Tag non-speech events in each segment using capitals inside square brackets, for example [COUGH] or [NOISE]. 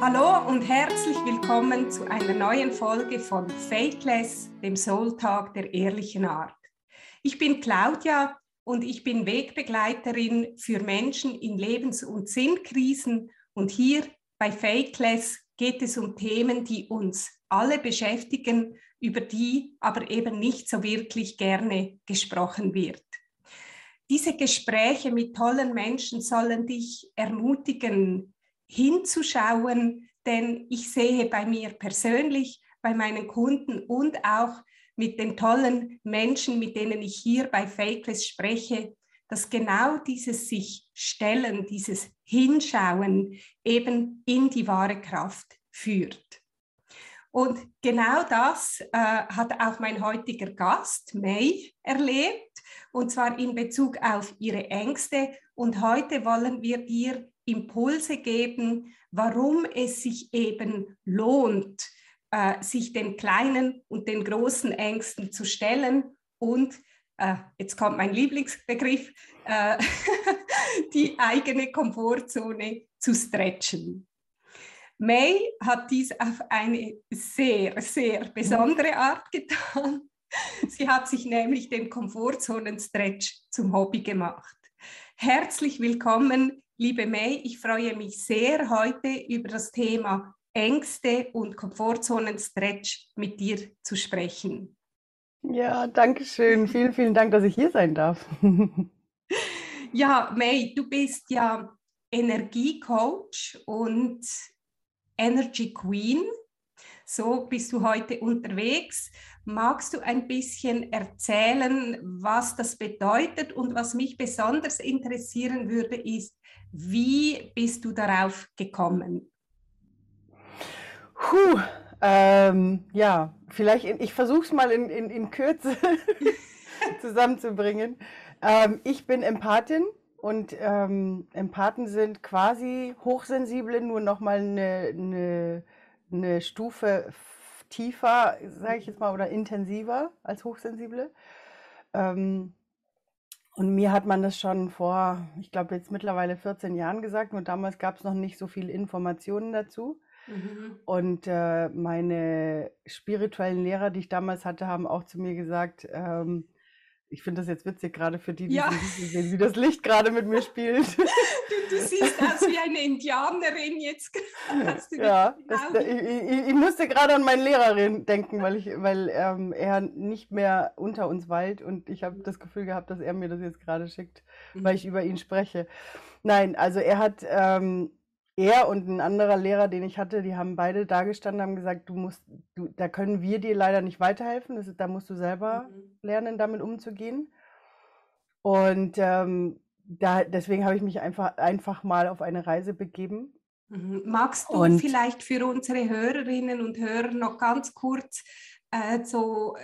Hallo und herzlich willkommen zu einer neuen Folge von Fakeless, dem Soul-Tag der ehrlichen Art. Ich bin Claudia und ich bin Wegbegleiterin für Menschen in Lebens- und Sinnkrisen und hier bei Fakeless geht es um Themen, die uns alle beschäftigen, über die aber eben nicht so wirklich gerne gesprochen wird. Diese Gespräche mit tollen Menschen sollen dich ermutigen, hinzuschauen, denn ich sehe bei mir persönlich, bei meinen Kunden und auch mit den tollen Menschen, mit denen ich hier bei Fakeless spreche, dass genau dieses sich stellen, dieses Hinschauen eben in die wahre Kraft führt. Und genau das äh, hat auch mein heutiger Gast, May, erlebt, und zwar in Bezug auf ihre Ängste. Und heute wollen wir dir Impulse geben, warum es sich eben lohnt, äh, sich den kleinen und den großen Ängsten zu stellen und äh, jetzt kommt mein Lieblingsbegriff, äh, [LAUGHS] die eigene Komfortzone zu stretchen. May hat dies auf eine sehr, sehr besondere Art getan. Sie hat sich nämlich den Komfortzonen-Stretch zum Hobby gemacht. Herzlich willkommen, liebe May. Ich freue mich sehr, heute über das Thema Ängste und Komfortzonen-Stretch mit dir zu sprechen. Ja, danke schön. [LAUGHS] vielen, vielen Dank, dass ich hier sein darf. [LAUGHS] ja, May, du bist ja Energiecoach und Energy Queen. So bist du heute unterwegs. Magst du ein bisschen erzählen, was das bedeutet? Und was mich besonders interessieren würde, ist, wie bist du darauf gekommen? Puh, ähm, ja, vielleicht, in, ich versuche es mal in, in, in Kürze [LAUGHS] zusammenzubringen. Ähm, ich bin Empathin und ähm, Empathen sind quasi Hochsensible, nur nochmal eine, eine, eine Stufe tiefer, sage ich jetzt mal, oder intensiver als Hochsensible. Ähm, und mir hat man das schon vor, ich glaube jetzt mittlerweile 14 Jahren gesagt, nur damals gab es noch nicht so viele Informationen dazu. Mhm. Und äh, meine spirituellen Lehrer, die ich damals hatte, haben auch zu mir gesagt, ähm, ich finde das jetzt witzig, gerade für die, die ja. sehen, wie das Licht gerade mit mir spielt. [LAUGHS] Du, du siehst aus wie eine Indianerin jetzt. ja, das, ich, ich, ich, musste gerade an meinen Lehrer denken, weil, ich, weil ähm, er nicht mehr unter uns weilt und ich habe das Gefühl gehabt, dass er mir das jetzt gerade schickt, mhm. weil ich über ihn spreche. Nein, also er hat ähm, er und ein anderer Lehrer, den ich hatte, die haben beide da gestanden, haben gesagt, du musst, du, da können wir dir leider nicht weiterhelfen. Das da musst du selber mhm. lernen, damit umzugehen. Und ähm, da, deswegen habe ich mich einfach, einfach mal auf eine Reise begeben. Mhm. Magst du und, vielleicht für unsere Hörerinnen und Hörer noch ganz kurz äh, so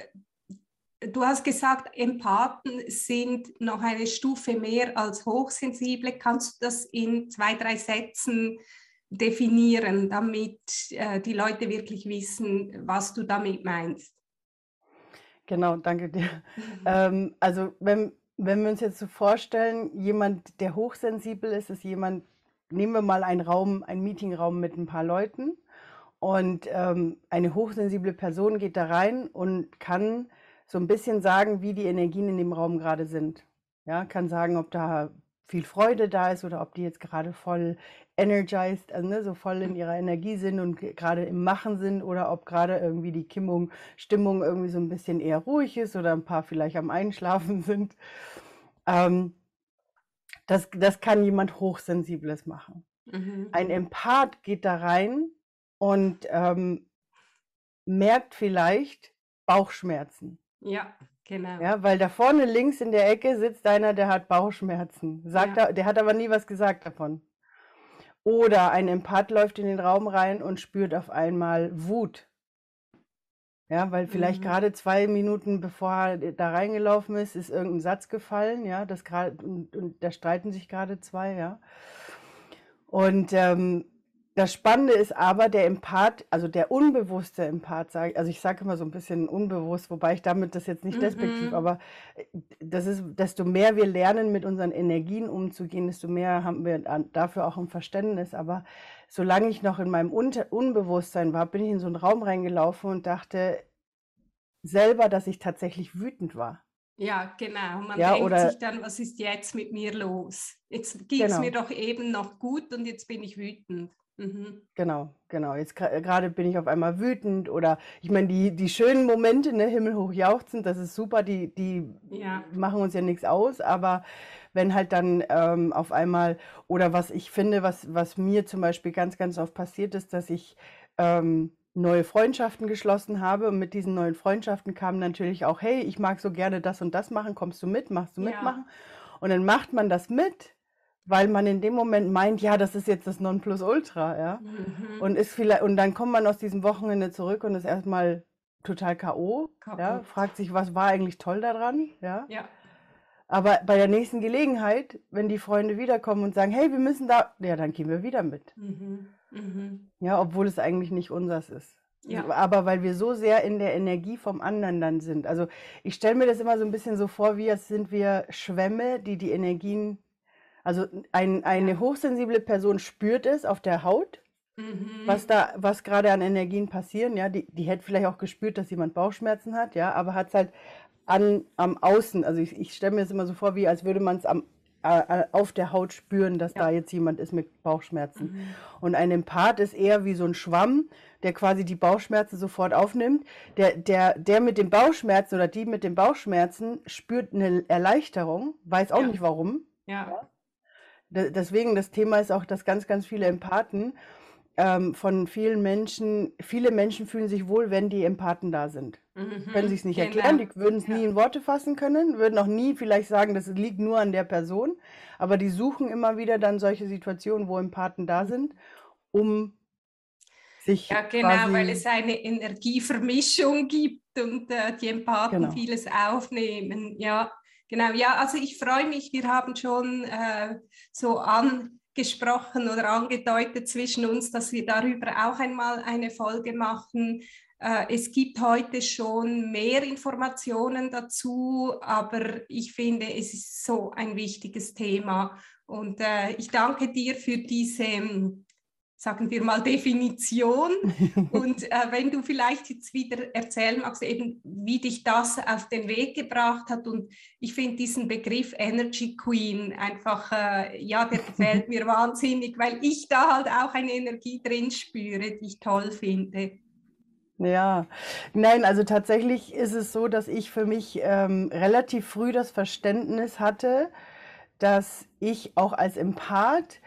Du hast gesagt, Empathen sind noch eine Stufe mehr als Hochsensible. Kannst du das in zwei, drei Sätzen definieren, damit äh, die Leute wirklich wissen, was du damit meinst? Genau, danke dir. [LAUGHS] ähm, also wenn, wenn wir uns jetzt so vorstellen, jemand, der hochsensibel ist, ist jemand, nehmen wir mal einen Raum, einen Meetingraum mit ein paar Leuten und ähm, eine hochsensible Person geht da rein und kann so ein bisschen sagen, wie die Energien in dem Raum gerade sind. Ja, kann sagen, ob da viel Freude da ist oder ob die jetzt gerade voll energized, also ne, so voll in ihrer Energie sind und gerade im Machen sind oder ob gerade irgendwie die Kimmung, Stimmung irgendwie so ein bisschen eher ruhig ist oder ein paar vielleicht am Einschlafen [LAUGHS] sind. Ähm, das, das kann jemand Hochsensibles machen. Mhm. Ein Empath geht da rein und ähm, merkt vielleicht Bauchschmerzen. Ja, genau. Ja, weil da vorne links in der Ecke sitzt einer, der hat Bauchschmerzen. Sagt ja. er, der hat aber nie was gesagt davon. Oder ein Empath läuft in den Raum rein und spürt auf einmal Wut. Ja, weil vielleicht mhm. gerade zwei Minuten bevor er da reingelaufen ist, ist irgendein Satz gefallen, ja, das gerade und, und da streiten sich gerade zwei, ja. Und ähm, das Spannende ist aber, der Empath, also der unbewusste Empath, also ich sage immer so ein bisschen unbewusst, wobei ich damit das jetzt nicht despektiv, Mhm. aber äh, das ist, desto mehr wir lernen, mit unseren Energien umzugehen, desto mehr haben wir dafür auch ein Verständnis. Aber solange ich noch in meinem Unbewusstsein war, bin ich in so einen Raum reingelaufen und dachte selber, dass ich tatsächlich wütend war. Ja, genau. Man Ja, denkt oder sich dann, was ist jetzt mit mir los? Jetzt ging es mir genau. doch eben noch gut und jetzt bin ich wütend. Mhm. Genau, genau. Jetzt gra- gerade bin ich auf einmal wütend oder ich meine, die, die schönen Momente, ne, himmelhoch jauchzend, das ist super, die, die Ja, machen uns ja nichts aus, aber wenn halt dann ähm, auf einmal, oder was ich finde, was, was mir zum Beispiel ganz, ganz oft passiert ist, dass ich ähm, neue Freundschaften geschlossen habe und mit diesen neuen Freundschaften kam natürlich auch, hey, ich mag so gerne das und das machen, kommst du mit, machst du ja. mitmachen? Und dann macht man das mit, weil man in dem Moment meint, ja, das ist jetzt das Nonplusultra, ja. Mhm. Und ist vielleicht, und dann kommt man aus diesem Wochenende zurück und ist erstmal total K.O., ja, fragt sich, was war eigentlich toll daran, ja. Ja, Aber bei der nächsten Gelegenheit, wenn die Freunde wiederkommen und sagen, hey, wir müssen da, ja, dann gehen wir wieder mit. mhm. Mhm. Ja, obwohl es eigentlich nicht unseres ist. Ja, Aber weil wir so sehr in der Energie vom anderen dann sind. Also ich stelle mir das immer so ein bisschen so vor, wie als sind wir Schwämme, die die Energien, also ein, eine hochsensible Person spürt es auf der Haut, was Mhm. da, was gerade an Energien passieren, ja, die, die hätte vielleicht auch gespürt, dass jemand Bauchschmerzen hat, ja, aber hat es halt an, am Außen, also ich, ich stelle mir das immer so vor, wie als würde man es am, äh, auf der Haut spüren, dass da Ja. jetzt jemand ist mit Bauchschmerzen. Mhm. Und ein Empath ist eher wie so ein Schwamm, der quasi die Bauchschmerzen sofort aufnimmt. Der, der, der mit den Bauchschmerzen oder die mit den Bauchschmerzen spürt eine Erleichterung, weiß auch Ja, nicht warum. ja. Deswegen, das Thema ist auch, dass ganz, ganz viele Empathen ähm, von vielen Menschen, viele Menschen fühlen sich wohl, wenn die Empathen da sind. Können Mhm. sich es nicht erklären, Genau. die würden es nie Ja. in Worte fassen können, würden auch nie vielleicht sagen, das liegt nur an der Person, aber die suchen immer wieder dann solche Situationen, wo Empathen da sind, um sich Ja, genau, weil es eine Energievermischung gibt und äh, die Empathen genau, vieles aufnehmen. Ja, genau. Ja, also ich freue mich, wir haben schon äh, so angesprochen oder angedeutet zwischen uns, dass wir darüber auch einmal eine Folge machen. Äh, es gibt heute schon mehr Informationen dazu, aber ich finde, es ist so ein wichtiges Thema. Und äh, ich danke dir für diese sagen wir mal, Definition. [LAUGHS] Und äh, wenn du vielleicht jetzt wieder erzählen magst, eben wie dich das auf den Weg gebracht hat. Und ich finde diesen Begriff Energy Queen einfach, äh, ja, der gefällt [LAUGHS] mir wahnsinnig, weil ich da halt auch eine Energie drin spüre, die ich toll finde. Ja, nein, also tatsächlich ist es so, dass ich für mich ähm, relativ früh das Verständnis hatte, dass ich auch als Empath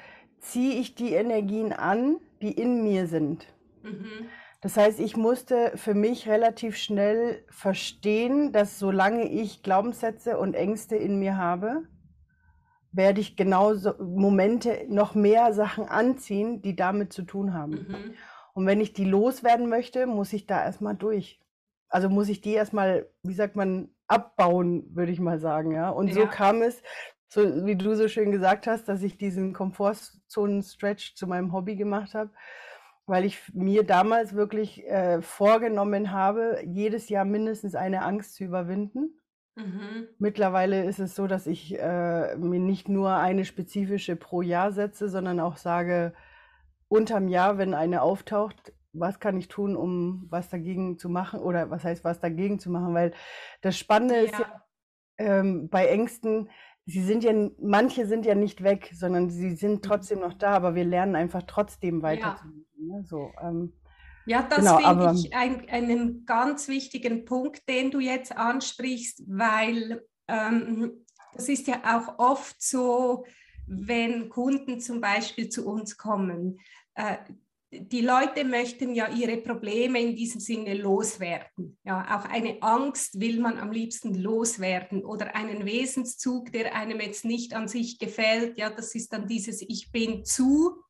ziehe ich die Energien an, die in mir sind. Mhm. Das heißt, ich musste für mich relativ schnell verstehen, dass solange ich Glaubenssätze und Ängste in mir habe, werde ich genauso Momente noch mehr Sachen anziehen, die damit zu tun haben. Mhm. Und wenn ich die loswerden möchte, muss ich da erstmal durch. Also muss ich die erstmal, wie sagt man, abbauen, würde ich mal sagen, ja. Und so Ja. kam es, so wie du so schön gesagt hast, dass ich diesen Komfortzonen-Stretch zu meinem Hobby gemacht habe, weil ich mir damals wirklich äh, vorgenommen habe, jedes Jahr mindestens eine Angst zu überwinden. Mhm. Mittlerweile ist es so, dass ich äh, mir nicht nur eine spezifische pro Jahr setze, sondern auch sage, unterm Jahr, wenn eine auftaucht, was kann ich tun, um was dagegen zu machen oder was heißt was dagegen zu machen, weil das Spannende ist ja Ja, ähm, bei Ängsten, sie sind ja, manche sind ja nicht weg, sondern sie sind mhm. trotzdem noch da, aber wir lernen einfach trotzdem ja. weiterzumachen. Ne? So, ähm, Ja, das genau, finde ich ein, einen ganz wichtigen Punkt, den du jetzt ansprichst, weil ähm, das ist ja auch oft so, wenn Kunden zum Beispiel zu uns kommen. Äh, die Leute möchten ja ihre Probleme in diesem Sinne loswerden. Ja, auch eine Angst will man am liebsten loswerden oder einen Wesenszug, der einem jetzt nicht an sich gefällt. Ja, das ist dann dieses Ich bin zu.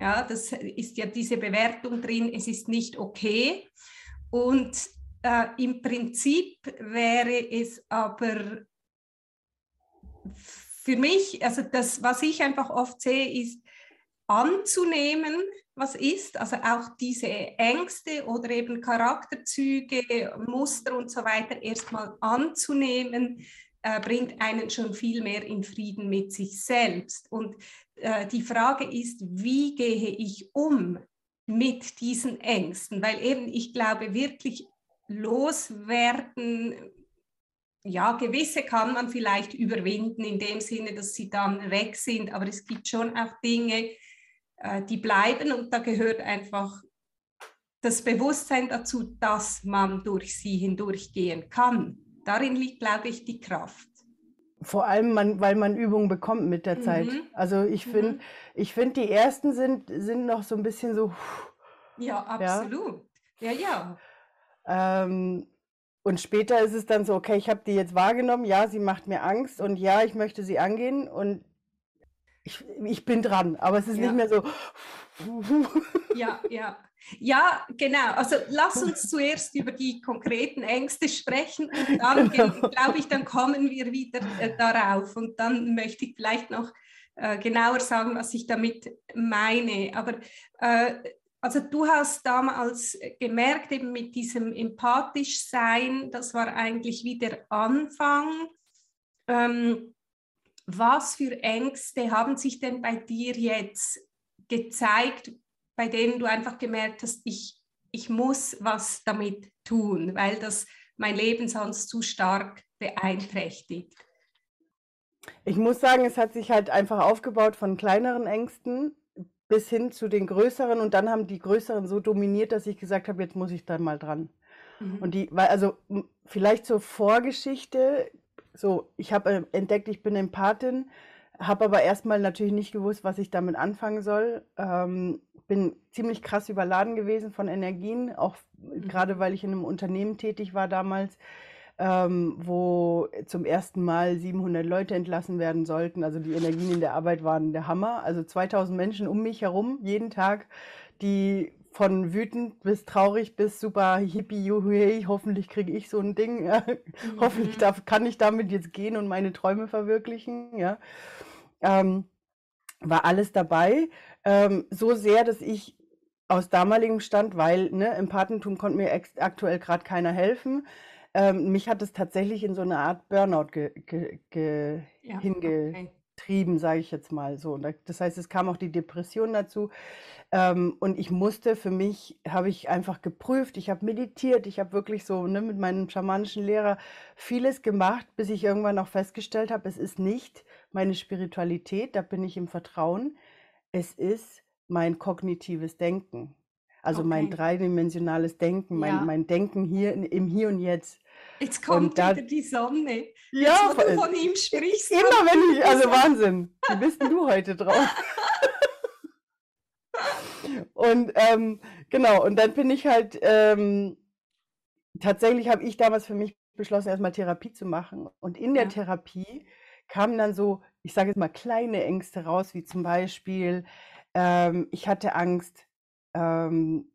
Ja, das ist ja diese Bewertung drin, es ist nicht okay. Und äh, im Prinzip wäre es aber für mich, also das, was ich einfach oft sehe, ist, anzunehmen, was ist, also auch diese Ängste oder eben Charakterzüge, Muster und so weiter erstmal anzunehmen, äh, bringt einen schon viel mehr in Frieden mit sich selbst. Und äh, die Frage ist, wie gehe ich um mit diesen Ängsten? Weil eben ich glaube wirklich loswerden, ja, gewisse kann man vielleicht überwinden in dem Sinne, dass sie dann weg sind, aber es gibt schon auch Dinge, äh, die bleiben und da gehört einfach das Bewusstsein dazu, dass man durch sie hindurchgehen kann. Darin liegt, glaube ich, die Kraft. Vor allem, man, weil man Übungen bekommt mit der Zeit. Mhm. Also ich finde, mhm. ich finde, die ersten sind, sind noch so ein bisschen so. Ja, absolut. Ja, ja. ja. Ähm, und später ist es dann so, okay, ich habe die jetzt wahrgenommen, ja, sie macht mir Angst und ja, ich möchte sie angehen und ich, ich bin dran, aber es ist ja. nicht mehr so. [LAUGHS] ja, ja. Ja, genau. Also lass uns zuerst über die konkreten Ängste sprechen und dann, [LAUGHS] genau. glaube ich, dann kommen wir wieder äh, darauf und dann möchte ich vielleicht noch äh, genauer sagen, was ich damit meine. Aber äh, also du hast damals gemerkt, eben mit diesem empathisch sein, das war eigentlich wie der Anfang. Ähm, was für Ängste haben sich denn bei dir jetzt gezeigt, bei denen du einfach gemerkt hast, ich, ich muss was damit tun, weil das mein Leben sonst zu stark beeinträchtigt? Ich muss sagen, es hat sich halt einfach aufgebaut von kleineren Ängsten bis hin zu den größeren und dann haben die größeren so dominiert, dass ich gesagt habe, jetzt muss ich da mal dran. Mhm. Und die, also vielleicht zur Vorgeschichte, so ich habe äh, entdeckt, ich bin Empathin, habe aber erstmal natürlich nicht gewusst, was ich damit anfangen soll. Ähm, bin ziemlich krass überladen gewesen von Energien, auch mhm. gerade weil ich in einem Unternehmen tätig war damals ähm, wo zum ersten Mal 700 Leute entlassen werden sollten. Also die Energien in der Arbeit waren der Hammer. Also 2000 Menschen um mich herum jeden Tag, die von wütend bis traurig bis super hippie, juhu, hoffentlich kriege ich so ein Ding. [LAUGHS] Ja. Mhm. Hoffentlich darf, kann ich damit jetzt gehen und meine Träume verwirklichen. Ja. Ähm, war alles dabei. Ähm, so sehr, dass ich aus damaligem Stand, weil ne, im Patentum konnte mir aktuell gerade keiner helfen, ähm, mich hat es tatsächlich in so eine Art Burnout ge ge ge ja, hingetrieben, okay. Sage ich jetzt mal so. Das heißt, es kam auch die Depression dazu. Ähm, und ich musste für mich, habe ich einfach geprüft, ich habe meditiert, ich habe wirklich so ne, mit meinem schamanischen Lehrer vieles gemacht, bis ich irgendwann auch festgestellt habe, es ist nicht meine Spiritualität, da bin ich im Vertrauen, es ist mein kognitives Denken. Also okay. mein dreidimensionales Denken, mein, ja. mein Denken hier im Hier und Jetzt. Jetzt kommt da, wieder die Sonne. Ja, Jetzt, du von ihm sprichst. Immer wenn ich, also Wahnsinn. Wie bist denn du heute drauf? [LAUGHS] und ähm, genau, und dann bin ich halt, ähm, tatsächlich habe ich damals für mich beschlossen, erstmal Therapie zu machen. Und in der ja. Therapie kamen dann so, ich sage jetzt mal, kleine Ängste raus, wie zum Beispiel, ähm, ich hatte Angst, ähm,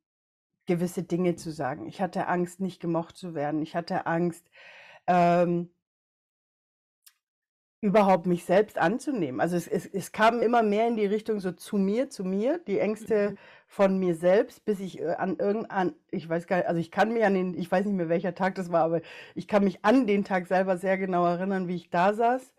gewisse Dinge zu sagen. Ich hatte Angst, nicht gemocht zu werden. Ich hatte Angst, ähm, überhaupt mich selbst anzunehmen. Also es, es, es kam immer mehr in die Richtung so zu mir, zu mir, die Ängste mhm. von mir selbst, bis ich äh, an irgendein, ich weiß gar nicht, also ich kann mich an den, ich weiß nicht mehr welcher Tag das war, aber ich kann mich an den Tag selber sehr genau erinnern, wie ich da saß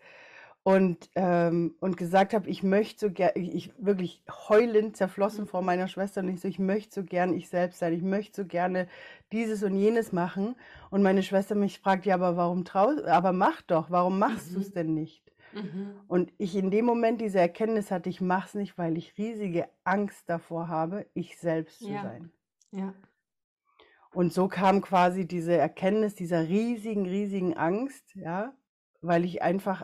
und, ähm, und gesagt habe, ich möchte so gerne, ich wirklich heulend zerflossen vor meiner Schwester und ich so, ich möchte so gern ich selbst sein, ich möchte so gerne dieses und jenes machen. Und meine Schwester mich fragt, ja, aber warum traust, aber mach doch, warum machst mhm. du es denn nicht? Mhm. Und ich in dem Moment diese Erkenntnis hatte, ich mache es nicht, weil ich riesige Angst davor habe, ich selbst zu ja. sein. Ja. Und so kam quasi diese Erkenntnis dieser riesigen, riesigen Angst, ja, weil ich einfach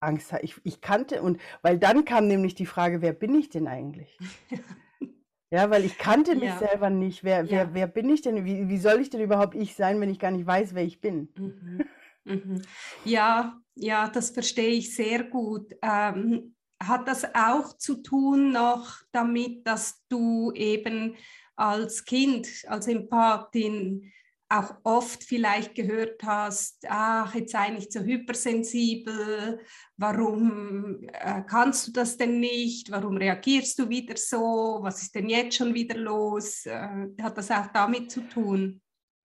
Angst hatte. Ich, ich kannte und weil dann kam nämlich die Frage, wer bin ich denn eigentlich? [LAUGHS] ja, weil ich kannte mich ja. selber nicht. Wer, ja. wer, wer bin ich denn? Wie, wie soll ich denn überhaupt ich sein, wenn ich gar nicht weiß, wer ich bin? Mhm. Mhm. Ja, ja, das verstehe ich sehr gut. Ähm, hat das auch zu tun noch damit, dass du eben als Kind, als Empathin auch oft vielleicht gehört hast, ach, jetzt sei nicht so hypersensibel, warum äh, kannst du das denn nicht, warum reagierst du wieder so, was ist denn jetzt schon wieder los? Äh, hat das auch damit zu tun?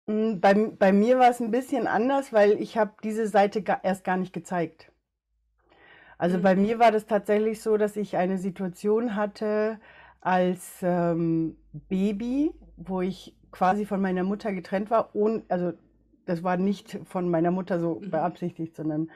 Hm, bei, bei mir war es ein bisschen anders, weil ich habe diese Seite ga, erst gar nicht gezeigt. Also mhm. bei mir war das tatsächlich so, dass ich eine Situation hatte als ähm, Baby, wo ich quasi von meiner Mutter getrennt war. Ohne, also das war nicht von meiner Mutter so mhm. beabsichtigt, sondern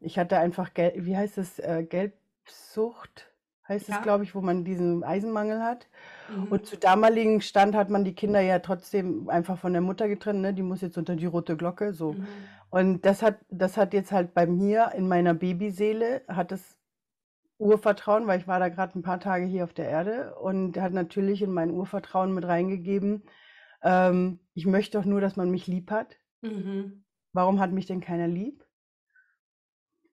ich hatte einfach, Gel wie heißt es, äh, Gelbsucht heißt ja. es, glaube ich, wo man diesen Eisenmangel hat. Mhm. Und zu damaligen Stand hat man die Kinder ja trotzdem einfach von der Mutter getrennt, ne? die muss jetzt unter die rote Glocke, so. Mhm. Und das hat, das hat jetzt halt bei mir in meiner Babyseele, hat es Urvertrauen, weil ich war da gerade ein paar Tage hier auf der Erde und hat natürlich in mein Urvertrauen mit reingegeben, ähm, ich möchte doch nur, dass man mich lieb hat. Mhm. Warum hat mich denn keiner lieb?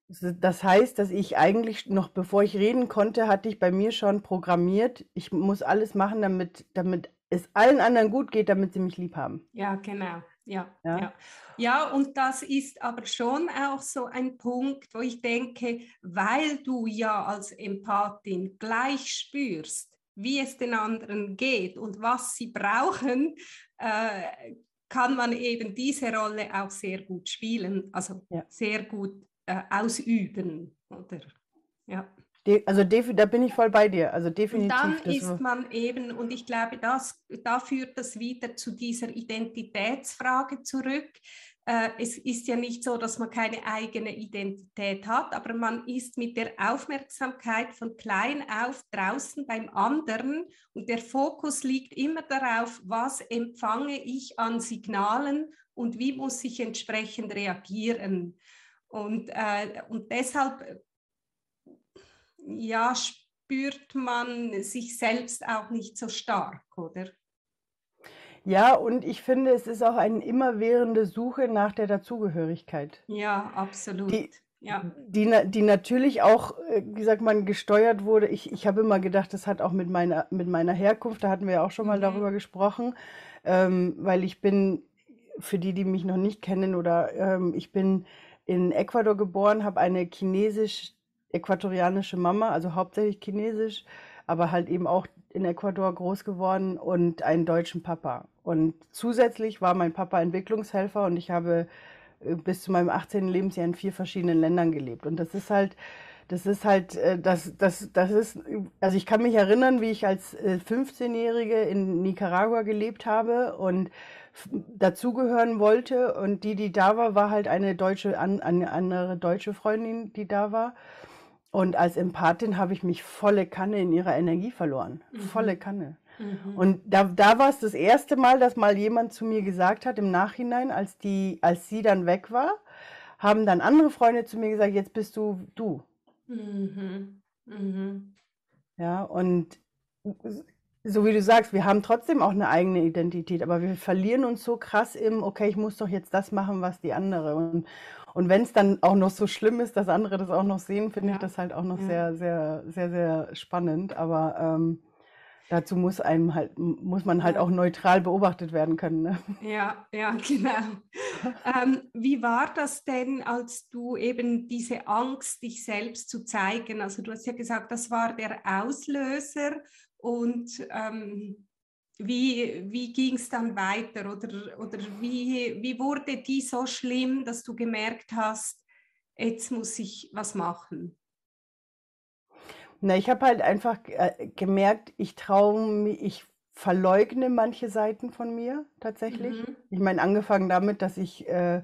Das heißt, dass ich eigentlich noch bevor ich reden konnte, hatte ich bei mir schon programmiert, ich muss alles machen, damit, damit es allen anderen gut geht, damit sie mich lieb haben. Ja, genau. Ja, ja, ja. Ja, und das ist aber schon auch so ein Punkt, wo ich denke, weil du ja als Empathin gleich spürst, wie es den anderen geht und was sie brauchen, äh, kann man eben diese Rolle auch sehr gut spielen, also ja. sehr gut äh, ausüben. Oder? Ja. also da bin ich voll bei dir. Also definitiv. Und dann ist man eben, und ich glaube, das, da führt das wieder zu dieser Identitätsfrage zurück. Äh, es ist ja nicht so, dass man keine eigene Identität hat, aber man ist mit der Aufmerksamkeit von klein auf draußen beim anderen und der Fokus liegt immer darauf, was empfange ich an Signalen und wie muss ich entsprechend reagieren. Und, äh, und deshalb ja, spürt man sich selbst auch nicht so stark, oder? Ja, und ich finde, es ist auch eine immerwährende Suche nach der Dazugehörigkeit. Ja, absolut. Die, ja. Die, die natürlich auch, äh, wie sagt man, gesteuert wurde. Ich, ich habe immer gedacht, das hat auch mit meiner, mit meiner Herkunft, da hatten wir ja auch schon mal mhm. darüber gesprochen, ähm, weil ich bin, für die, die mich noch nicht kennen, oder ähm, ich bin in Ecuador geboren, habe eine chinesisch-äquatorianische Mama, also hauptsächlich chinesisch, aber halt eben auch in Ecuador groß geworden und einen deutschen Papa. Und zusätzlich war mein Papa Entwicklungshelfer und ich habe äh, bis zu meinem 18. Lebensjahr in vier verschiedenen Ländern gelebt. Und das ist halt, das ist halt, äh, das, das, das ist, also ich kann mich erinnern, wie ich als 15-Jährige äh, in Nicaragua gelebt habe und dazugehören wollte. Und die, die da war, war halt eine deutsche, eine andere deutsche Freundin, die da war. Und als Empathin habe ich mich volle Kanne in ihrer Energie verloren. Mhm. Volle Kanne. Mhm. Und da, da war es das erste Mal, dass mal jemand zu mir gesagt hat, im Nachhinein, als, die, als sie dann weg war, haben dann andere Freunde zu mir gesagt, jetzt bist du du. Mhm. Mhm. Ja, und so wie du sagst, wir haben trotzdem auch eine eigene Identität, aber wir verlieren uns so krass im, okay, ich muss doch jetzt das machen, was die andere. Und, und wenn es dann auch noch so schlimm ist, dass andere das auch noch sehen, finde ja. ich das halt auch noch ja. sehr, sehr, sehr, sehr spannend. Aber ähm, dazu muss einem halt, muss man halt auch neutral beobachtet werden können. Ne? Ja, ja, [LAUGHS] genau. ähm, wie war das denn, als du eben diese Angst, dich selbst zu zeigen? Also du hast ja gesagt, das war der Auslöser und ähm, wie, wie ging es dann weiter oder, oder wie, wie wurde die so schlimm, dass du gemerkt hast, jetzt muss ich was machen? Na, ich habe halt einfach äh, gemerkt, ich traue mich, ich verleugne manche Seiten von mir tatsächlich. Mhm. Ich meine, angefangen damit, dass ich, äh,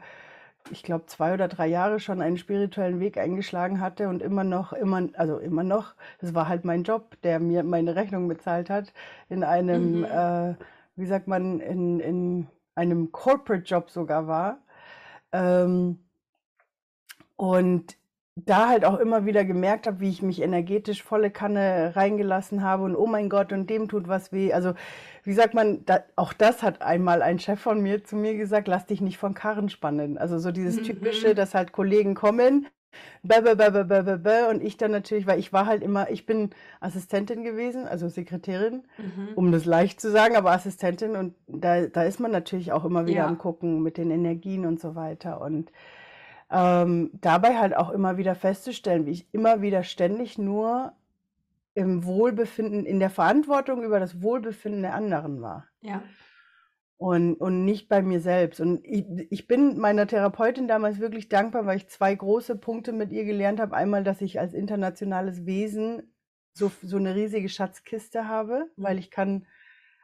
ich glaube, zwei oder drei Jahre schon einen spirituellen Weg eingeschlagen hatte und immer noch, immer, also immer noch, das war halt mein Job, der mir meine Rechnung bezahlt hat, in einem, mhm. äh, wie sagt man, in, in einem Corporate-Job sogar war. Ähm, und da halt auch immer wieder gemerkt habe, wie ich mich energetisch volle Kanne reingelassen habe und oh mein Gott, und dem tut was weh. Also, wie sagt man, da, auch das hat einmal ein Chef von mir zu mir gesagt, lass dich nicht von Karren spannen. Also so dieses typische, mhm. dass halt Kollegen kommen und ich dann natürlich, weil ich war halt immer, ich bin Assistentin gewesen, also Sekretärin, mhm. um das leicht zu sagen, aber Assistentin und da, da ist man natürlich auch immer wieder ja. am Gucken mit den Energien und so weiter und ähm, dabei halt auch immer wieder festzustellen, wie ich immer wieder ständig nur im Wohlbefinden, in der Verantwortung über das Wohlbefinden der anderen war. Ja. Und, und nicht bei mir selbst. Und ich, ich bin meiner Therapeutin damals wirklich dankbar, weil ich zwei große Punkte mit ihr gelernt habe. Einmal, dass ich als internationales Wesen so, so eine riesige Schatzkiste habe, weil mhm. ich kann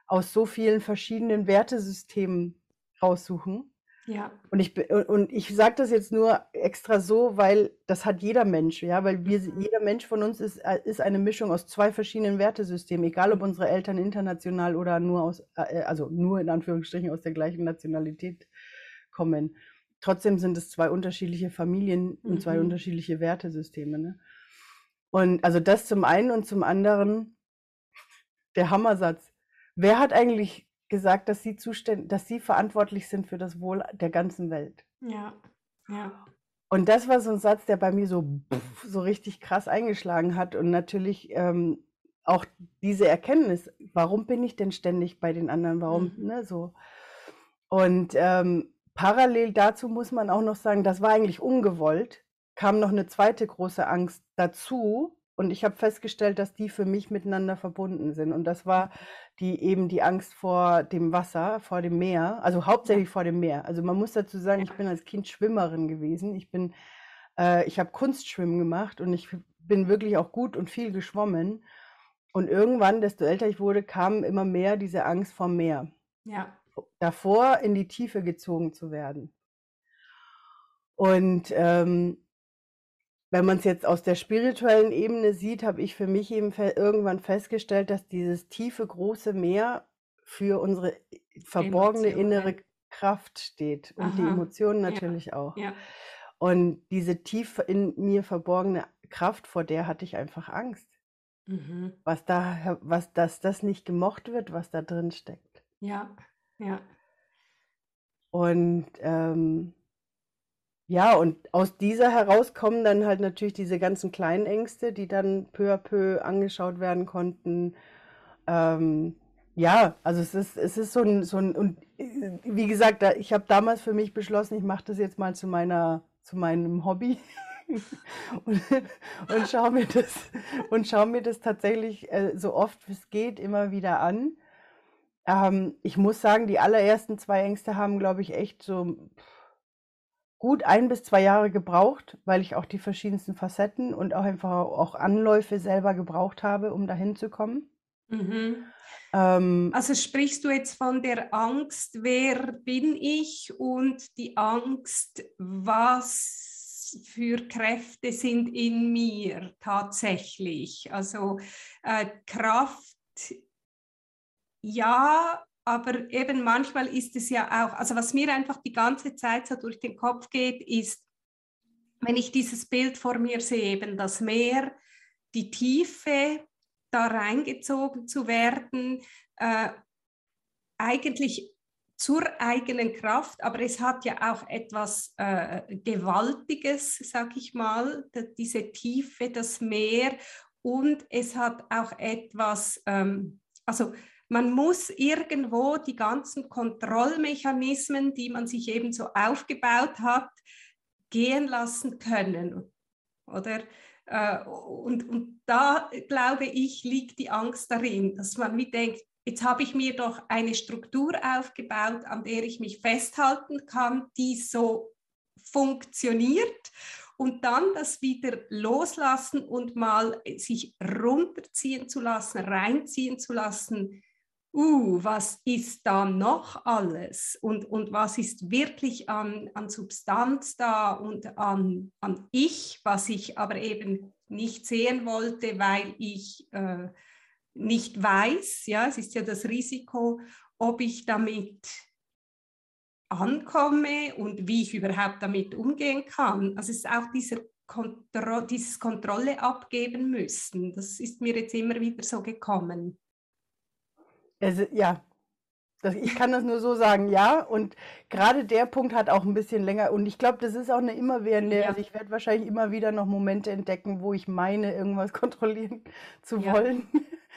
aus so vielen verschiedenen Wertesystemen raussuchen. Ja. Und ich, und ich sage das jetzt nur extra so, weil das hat jeder Mensch, ja, weil wir, mhm. jeder Mensch von uns ist, äh, ist eine Mischung aus zwei verschiedenen Wertesystemen, egal ob unsere Eltern international oder nur aus, äh, also nur in Anführungsstrichen aus der gleichen Nationalität kommen. Trotzdem sind es zwei unterschiedliche Familien und zwei mhm. unterschiedliche Wertesysteme. Ne? Und also das zum einen und zum anderen der Hammersatz. Wer hat eigentlich gesagt, dass sie zuständig, dass sie verantwortlich sind für das Wohl der ganzen Welt. Ja, ja. Und das war so ein Satz, der bei mir so, so richtig krass eingeschlagen hat. Und natürlich ähm, auch diese Erkenntnis, warum bin ich denn ständig bei den anderen? Warum, mhm. ne, so. Und ähm, parallel dazu muss man auch noch sagen, das war eigentlich ungewollt, kam noch eine zweite große Angst dazu, und ich habe festgestellt, dass die für mich miteinander verbunden sind. Und das war die eben die Angst vor dem Wasser, vor dem Meer, also hauptsächlich vor dem Meer. Also man muss dazu sagen, ich bin als Kind Schwimmerin gewesen. Ich bin, äh, ich habe Kunstschwimmen gemacht und ich bin wirklich auch gut und viel geschwommen. Und irgendwann, desto älter ich wurde, kam immer mehr diese Angst vor Meer. Ja. Davor in die Tiefe gezogen zu werden. Und ähm, wenn man es jetzt aus der spirituellen Ebene sieht, habe ich für mich eben fe irgendwann festgestellt, dass dieses tiefe, große Meer für unsere verborgene Emotion, innere Kraft steht und Aha. die Emotionen natürlich ja. auch. Ja. Und diese tief in mir verborgene Kraft, vor der hatte ich einfach Angst. Mhm. Was da, was, dass das nicht gemocht wird, was da drin steckt. Ja, ja. Und ähm, ja, und aus dieser heraus kommen dann halt natürlich diese ganzen kleinen Ängste, die dann peu à peu angeschaut werden konnten. Ähm, ja, also es ist, es ist so ein, so ein und äh, wie gesagt, ich habe damals für mich beschlossen, ich mache das jetzt mal zu meiner, zu meinem Hobby. [LAUGHS] und, und schaue mir das und schaue mir das tatsächlich äh, so oft wie es geht immer wieder an. Ähm, ich muss sagen, die allerersten zwei Ängste haben, glaube ich, echt so gut ein bis zwei Jahre gebraucht, weil ich auch die verschiedensten Facetten und auch einfach auch Anläufe selber gebraucht habe, um dahin zu kommen. Mhm. Ähm, also sprichst du jetzt von der Angst, wer bin ich und die Angst, was für Kräfte sind in mir tatsächlich. Also äh, Kraft, ja, aber eben manchmal ist es ja auch, also was mir einfach die ganze Zeit so durch den Kopf geht, ist, wenn ich dieses Bild vor mir sehe, eben das Meer, die Tiefe, da reingezogen zu werden, äh, eigentlich zur eigenen Kraft, aber es hat ja auch etwas äh, Gewaltiges, sag ich mal, diese Tiefe, das Meer. Und es hat auch etwas, ähm, also man muss irgendwo die ganzen Kontrollmechanismen, die man sich eben so aufgebaut hat, gehen lassen können. Oder? Äh, und, und da, glaube ich, liegt die Angst darin, dass man mitdenkt, jetzt habe ich mir doch eine Struktur aufgebaut, an der ich mich festhalten kann, die so funktioniert und dann das wieder loslassen und mal sich runterziehen zu lassen, reinziehen zu lassen, uh, was ist da noch alles und, und was ist wirklich an, an Substanz da und an, an Ich, was ich aber eben nicht sehen wollte, weil ich äh, nicht weiß, ja, es ist ja das Risiko, ob ich damit ankomme und wie ich überhaupt damit umgehen kann. Also es ist auch dieser Kontro dieses Kontrolle abgeben müssen. Das ist mir jetzt immer wieder so gekommen. Also, ja, Das, ich kann das nur so sagen, ja. Und gerade der Punkt hat auch ein bisschen länger. Und ich glaube, das ist auch eine immerwährende. Ja. Also ich werde wahrscheinlich immer wieder noch Momente entdecken, wo ich meine, irgendwas [LAUGHS] kontrollieren zu Ja. wollen.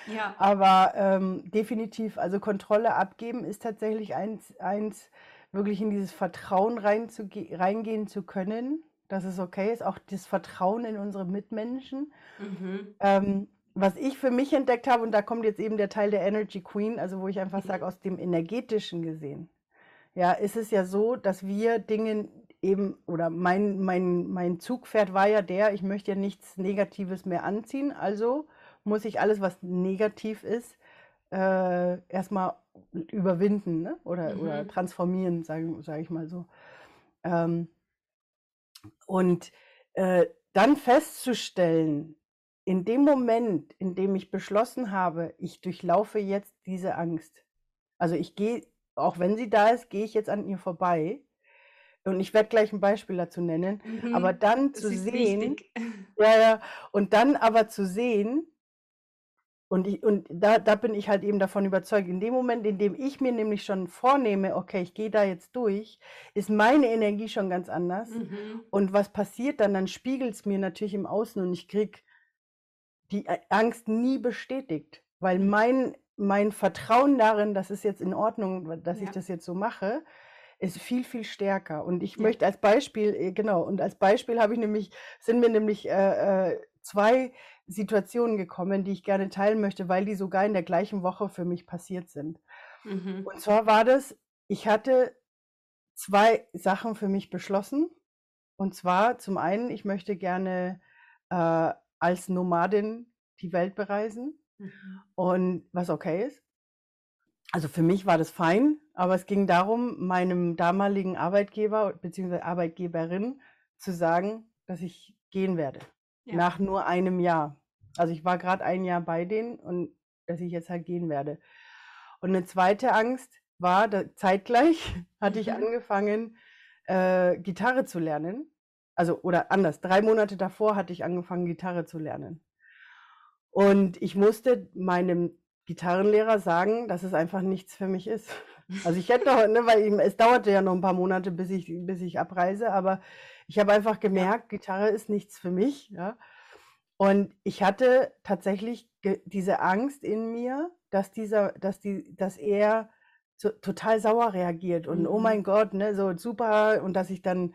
Ja. Aber ähm, definitiv, also Kontrolle abgeben ist tatsächlich eins, eins wirklich in dieses Vertrauen reinzuge reingehen zu können, dass es okay ist. Auch das Vertrauen in unsere Mitmenschen. Mhm. Ähm, was ich für mich entdeckt habe, und da kommt jetzt eben der Teil der Energy Queen, also wo ich einfach Mhm. sage, aus dem energetischen gesehen, ja, ist es ja so, dass wir Dinge eben, oder mein, mein, mein Zugpferd war ja der, ich möchte ja nichts Negatives mehr anziehen, also muss ich alles, was negativ ist, äh, erstmal überwinden, ne? oder, oder Mhm. transformieren, sage sag ich mal so. Ähm, und äh, dann festzustellen, in dem Moment, in dem ich beschlossen habe, ich durchlaufe jetzt diese Angst. Also ich gehe, auch wenn sie da ist, gehe ich jetzt an ihr vorbei. Und ich werde gleich ein Beispiel dazu nennen. Aber Mhm. dann Das zu sehen, wichtig. ja, ja, und dann aber zu sehen, und, ich, und da, da bin ich halt eben davon überzeugt, in dem Moment, in dem ich mir nämlich schon vornehme, okay, ich gehe da jetzt durch, ist meine Energie schon ganz anders. Mhm. Und was passiert dann? Dann spiegelt es mir natürlich im Außen und ich kriege die A- Angst nie bestätigt, weil Mhm. mein, mein Vertrauen darin, dass es jetzt in Ordnung, dass ich Ja. das jetzt so mache, ist viel, viel stärker. Und ich Ja. möchte als Beispiel, äh, genau, und als Beispiel habe ich nämlich, sind mir nämlich äh, äh, zwei Situationen gekommen, die ich gerne teilen möchte, weil die sogar in der gleichen Woche für mich passiert sind. Mhm. Und zwar war das, ich hatte zwei Sachen für mich beschlossen. Und zwar zum einen, ich möchte gerne äh, als Nomadin die Welt bereisen Mhm. und was okay ist. Also für mich war das fein, aber es ging darum, meinem damaligen Arbeitgeber bzw. Arbeitgeberin zu sagen, dass ich gehen werde. Ja. Nach nur einem Jahr. Also ich war gerade ein Jahr bei denen und dass ich jetzt halt gehen werde. Und eine zweite Angst war, da, zeitgleich [LAUGHS] hatte ich Mhm. angefangen, äh, Gitarre zu lernen. Also, oder anders, drei Monate davor hatte ich angefangen, Gitarre zu lernen. Und ich musste meinem Gitarrenlehrer sagen, dass es einfach nichts für mich ist. [LAUGHS] Also ich hätte noch, ne, weil ich, es dauerte ja noch ein paar Monate, bis ich, bis ich abreise, aber ich habe einfach gemerkt, Gitarre ist nichts für mich. Ja. Und ich hatte tatsächlich diese Angst in mir, dass dieser, dass die, dass er so, total sauer reagiert und oh Mhm. mein Gott, ne, so super und dass ich dann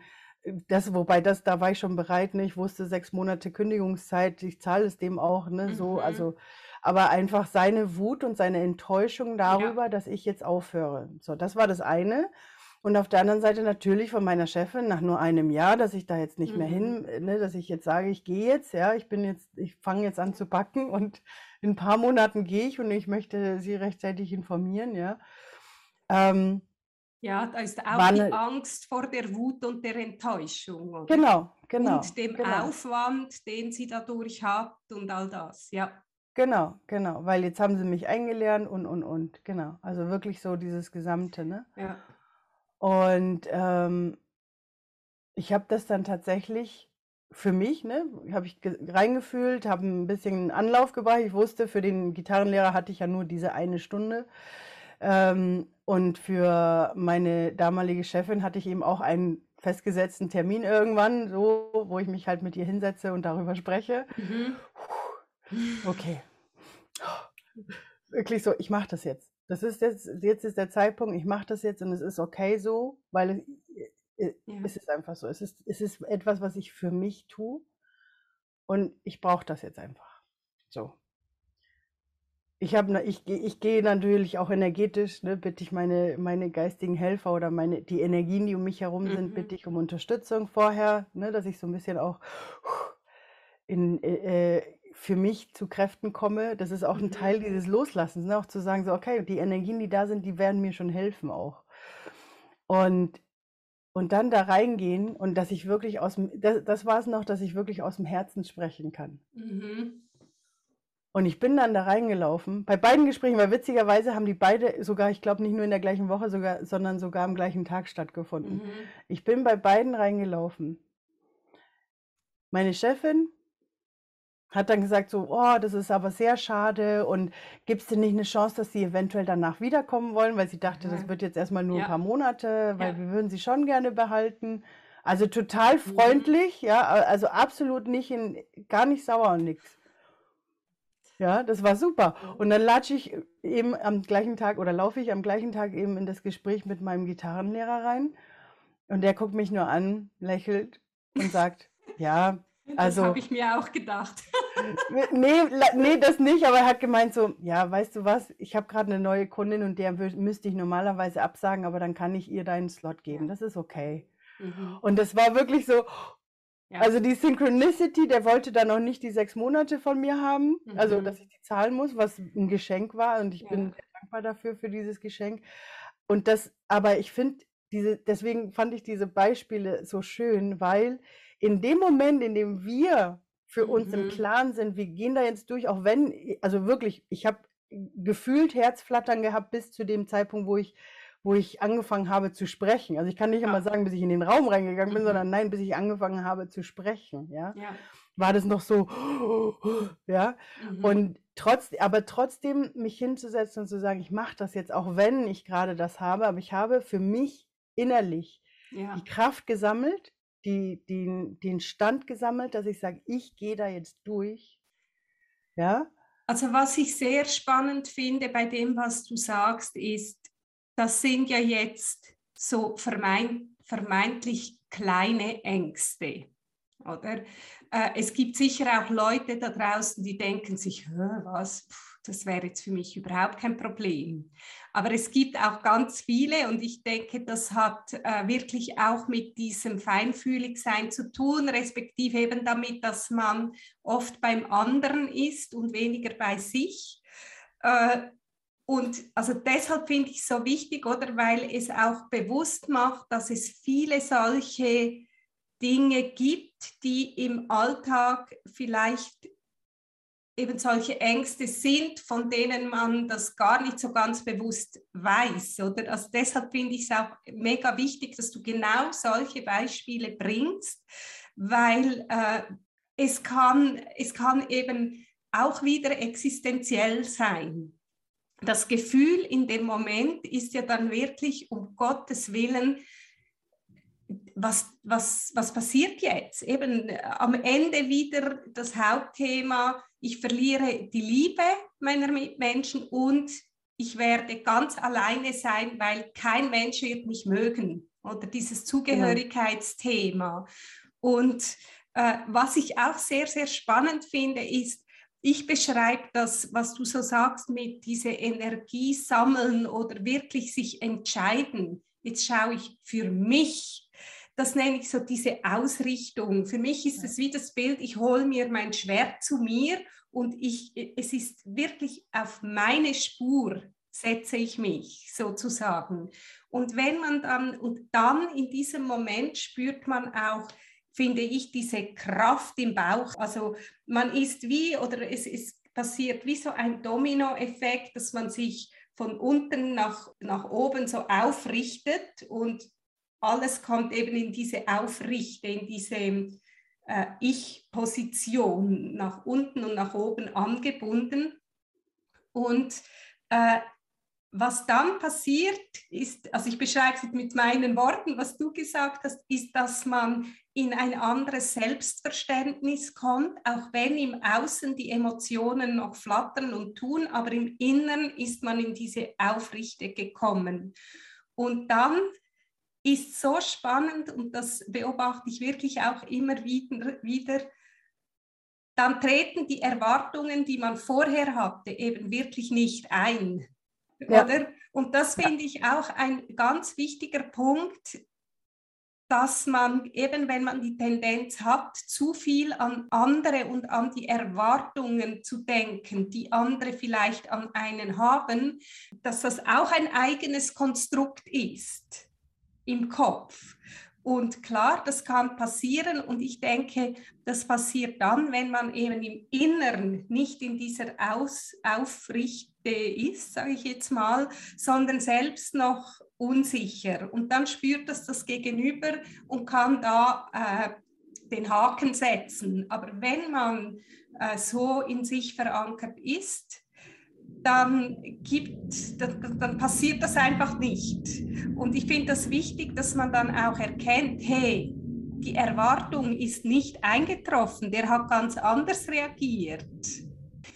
das, wobei das, da war ich schon bereit, ne, ich wusste sechs Monate Kündigungszeit, ich zahle es dem auch, ne, so, Mhm. also, aber einfach seine Wut und seine Enttäuschung Ja. darüber, dass ich jetzt aufhöre. So, das war das eine. Und auf der anderen Seite natürlich von meiner Chefin nach nur einem Jahr, dass ich da jetzt nicht mehr Mhm. hin, äh, ne, dass ich jetzt sage, ich gehe jetzt, ja, ich bin jetzt, ich fange jetzt an zu backen [LAUGHS] und in ein paar Monaten gehe ich und ich möchte sie rechtzeitig informieren, ja. Ähm, Ja, da ist auch war die Angst vor der Wut und der Enttäuschung, oder? genau, genau, Und dem genau. Aufwand, den sie dadurch hat und all das. Ja. Genau, genau, weil jetzt haben sie mich eingelernt und, und, und, genau. Also wirklich so dieses Gesamte, ne? Ja. Und ähm, ich habe das dann tatsächlich für mich, ne, habe ich ge- reingefühlt, habe ein bisschen Anlauf gebracht. Ich wusste, für den Gitarrenlehrer hatte ich ja nur diese eine Stunde. Ähm, und für meine damalige Chefin hatte ich eben auch einen festgesetzten Termin irgendwann, so, wo ich mich halt mit ihr hinsetze und darüber spreche. Mhm. Okay. Wirklich so, ich mache das jetzt. Das ist jetzt, jetzt ist der Zeitpunkt, ich mache das jetzt und es ist okay so, weil es, äh, Ja. es ist einfach so. Es ist, es ist etwas, was ich für mich tue und ich brauche das jetzt einfach. So. Ich habe, ich, ich gehe natürlich auch energetisch, ne, bitte ich meine, meine geistigen Helfer oder meine, die Energien, die um mich herum sind, Mhm. bitte ich um Unterstützung vorher, ne, dass ich so ein bisschen auch in, äh, äh, für mich zu Kräften komme. Das ist auch ein Mhm. Teil dieses Loslassens, ne, auch zu sagen, so, okay, die Energien, die da sind, die werden mir schon helfen auch. Und, und dann da reingehen und dass ich wirklich aus dem, das, das war es noch, dass ich wirklich aus dem Herzen sprechen kann. Mhm. Und ich bin dann da reingelaufen. Bei beiden Gesprächen, weil witzigerweise haben die beide sogar, ich glaube nicht nur in der gleichen Woche, sogar, sondern sogar am gleichen Tag stattgefunden. Mhm. Ich bin bei beiden reingelaufen. Meine Chefin hat dann gesagt so, oh, das ist aber sehr schade und gibt es denn nicht eine Chance, dass sie eventuell danach wiederkommen wollen, weil sie dachte, das wird jetzt erstmal nur ein paar Monate, weil ja. wir würden sie schon gerne behalten. Also total mhm. freundlich, mhm. ja, also absolut nicht in, gar nicht sauer und nichts. Ja, das war super. Und dann latsche ich eben am gleichen Tag oder laufe ich am gleichen Tag eben in das Gespräch mit meinem Gitarrenlehrer rein. Und der guckt mich nur an, lächelt und sagt, [LAUGHS] ja, also. Das habe ich mir auch gedacht. nee, nee, das nicht, aber er hat gemeint so, ja, weißt du was, ich habe gerade eine neue Kundin und der müsste ich normalerweise absagen, aber dann kann ich ihr deinen Slot geben. Das ist okay. Mhm. Und das war wirklich so, ja. Also die Synchronicity, der wollte dann noch nicht die sechs Monate von mir haben, also mhm. also dass ich die zahlen muss, was ein Geschenk war und ich ja. bin dankbar dafür für dieses Geschenk. Und das, aber ich finde diese, deswegen fand ich diese Beispiele so schön, weil in dem Moment, in dem wir für uns mhm. im Klaren sind, wir gehen da jetzt durch, auch wenn, also wirklich, ich habe gefühlt Herzflattern gehabt bis zu dem Zeitpunkt, wo ich wo ich angefangen habe zu sprechen. Also ich kann nicht ja. immer sagen, bis ich in den Raum reingegangen bin, mhm. sondern nein, bis ich angefangen habe zu sprechen, ja. ja. War das noch so, ja. Mhm. Und trotz, aber trotzdem mich hinzusetzen und zu sagen, ich mache das jetzt, auch wenn ich gerade das habe, aber ich habe für mich innerlich ja. die Kraft gesammelt, die, die, den Stand gesammelt, dass ich sage, ich gehe da jetzt durch. Ja. Also was ich sehr spannend finde bei dem, was du sagst, ist, das sind ja jetzt so vermeint, vermeintlich kleine Ängste. Oder? Äh, es gibt sicher auch Leute da draußen, die denken sich, was, das wäre jetzt für mich überhaupt kein Problem. Aber es gibt auch ganz viele und ich denke, das hat äh, wirklich auch mit diesem Feinfühligsein zu tun, respektive eben damit, dass man oft beim anderen ist und weniger bei sich. Äh, und also deshalb finde ich es so wichtig, oder weil es auch bewusst macht, dass es viele solche Dinge gibt, die im Alltag vielleicht eben solche Ängste sind, von denen man das gar nicht so ganz bewusst weiß. Oder? Also deshalb finde ich es auch mega wichtig, dass du genau solche Beispiele bringst, weil äh, es, kann, es kann eben auch wieder existenziell sein das Gefühl in dem Moment ist ja dann wirklich um Gottes Willen, was, was, was passiert jetzt? Eben äh, am Ende wieder das Hauptthema, ich verliere die Liebe meiner Mitmenschen und ich werde ganz alleine sein, weil kein Mensch wird mich mögen. Oder dieses. Zugehörigkeitsthema. Und äh, was ich auch sehr, sehr spannend finde, ist, ich beschreibe das, was du so sagst, mit dieser Energie sammeln oder wirklich sich entscheiden. Jetzt schaue ich für mich. Das nenne ich so diese Ausrichtung. Für mich ist es wie das Bild, ich hole mir mein Schwert zu mir und ich, es ist wirklich auf meine Spur setze ich mich sozusagen. Und wenn man dann, und dann in diesem Moment spürt man auch, finde ich, diese Kraft im Bauch. Also man ist wie, oder es ist passiert wie so ein Dominoeffekt, dass man sich von unten nach, nach oben so aufrichtet und alles kommt eben in diese Aufrichte, in diese äh, Ich-Position nach unten und nach oben angebunden. Und äh, was dann passiert ist, also ich beschreibe es mit meinen Worten, was du gesagt hast, ist, dass man in ein anderes Selbstverständnis kommt, auch wenn im Außen die Emotionen noch flattern und tun, aber im Inneren ist man in diese Aufrichte gekommen. Und dann ist so spannend, und das beobachte ich wirklich auch immer wieder, wieder dann treten die Erwartungen, die man vorher hatte, eben wirklich nicht ein. Ja. Oder? Und das finde ich auch ein ganz wichtiger Punkt, dass man eben, wenn man die Tendenz hat, zu viel an andere und an die Erwartungen zu denken, die andere vielleicht an einen haben, dass das auch ein eigenes Konstrukt ist im Kopf. Und klar, das kann passieren und ich denke, das passiert dann, wenn man eben im Inneren nicht in dieser Aus Aufrichte ist, sage ich jetzt mal, sondern selbst noch unsicher. Und dann spürt das das Gegenüber und kann da äh, den Haken setzen. Aber wenn man äh, so in sich verankert ist, dann, gibt, dann, dann passiert das einfach nicht. Und ich finde das wichtig, dass man dann auch erkennt, hey, die Erwartung ist nicht eingetroffen, der hat ganz anders reagiert.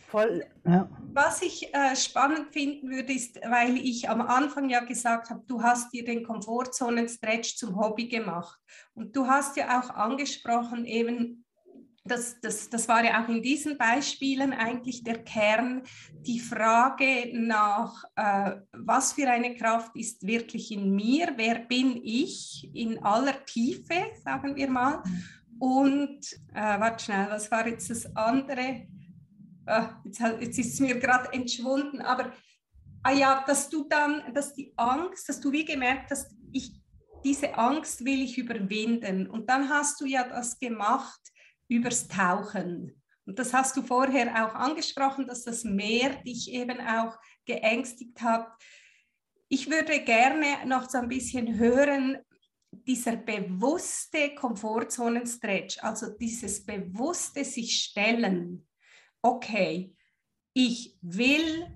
Voll, ja. Was ich äh, spannend finden würde, ist, weil ich am Anfang ja gesagt habe, du hast dir den Komfortzonen-Stretch zum Hobby gemacht. Und du hast ja auch angesprochen, eben, das, das, das war ja auch in diesen Beispielen eigentlich der Kern, die Frage nach, äh, was für eine Kraft ist wirklich in mir, wer bin ich in aller Tiefe, sagen wir mal. Und, äh, warte schnell, was war jetzt das andere? Äh, jetzt, jetzt ist es mir gerade entschwunden, aber ah ja, dass du dann, dass die Angst, dass du wie gemerkt hast, ich, diese Angst will ich überwinden. Und dann hast du ja das gemacht, übers Tauchen. Und das hast du vorher auch angesprochen, dass das Meer dich eben auch geängstigt hat. Ich würde gerne noch so ein bisschen hören, dieser bewusste Komfortzonen-Stretch, also dieses bewusste sich stellen, okay, ich will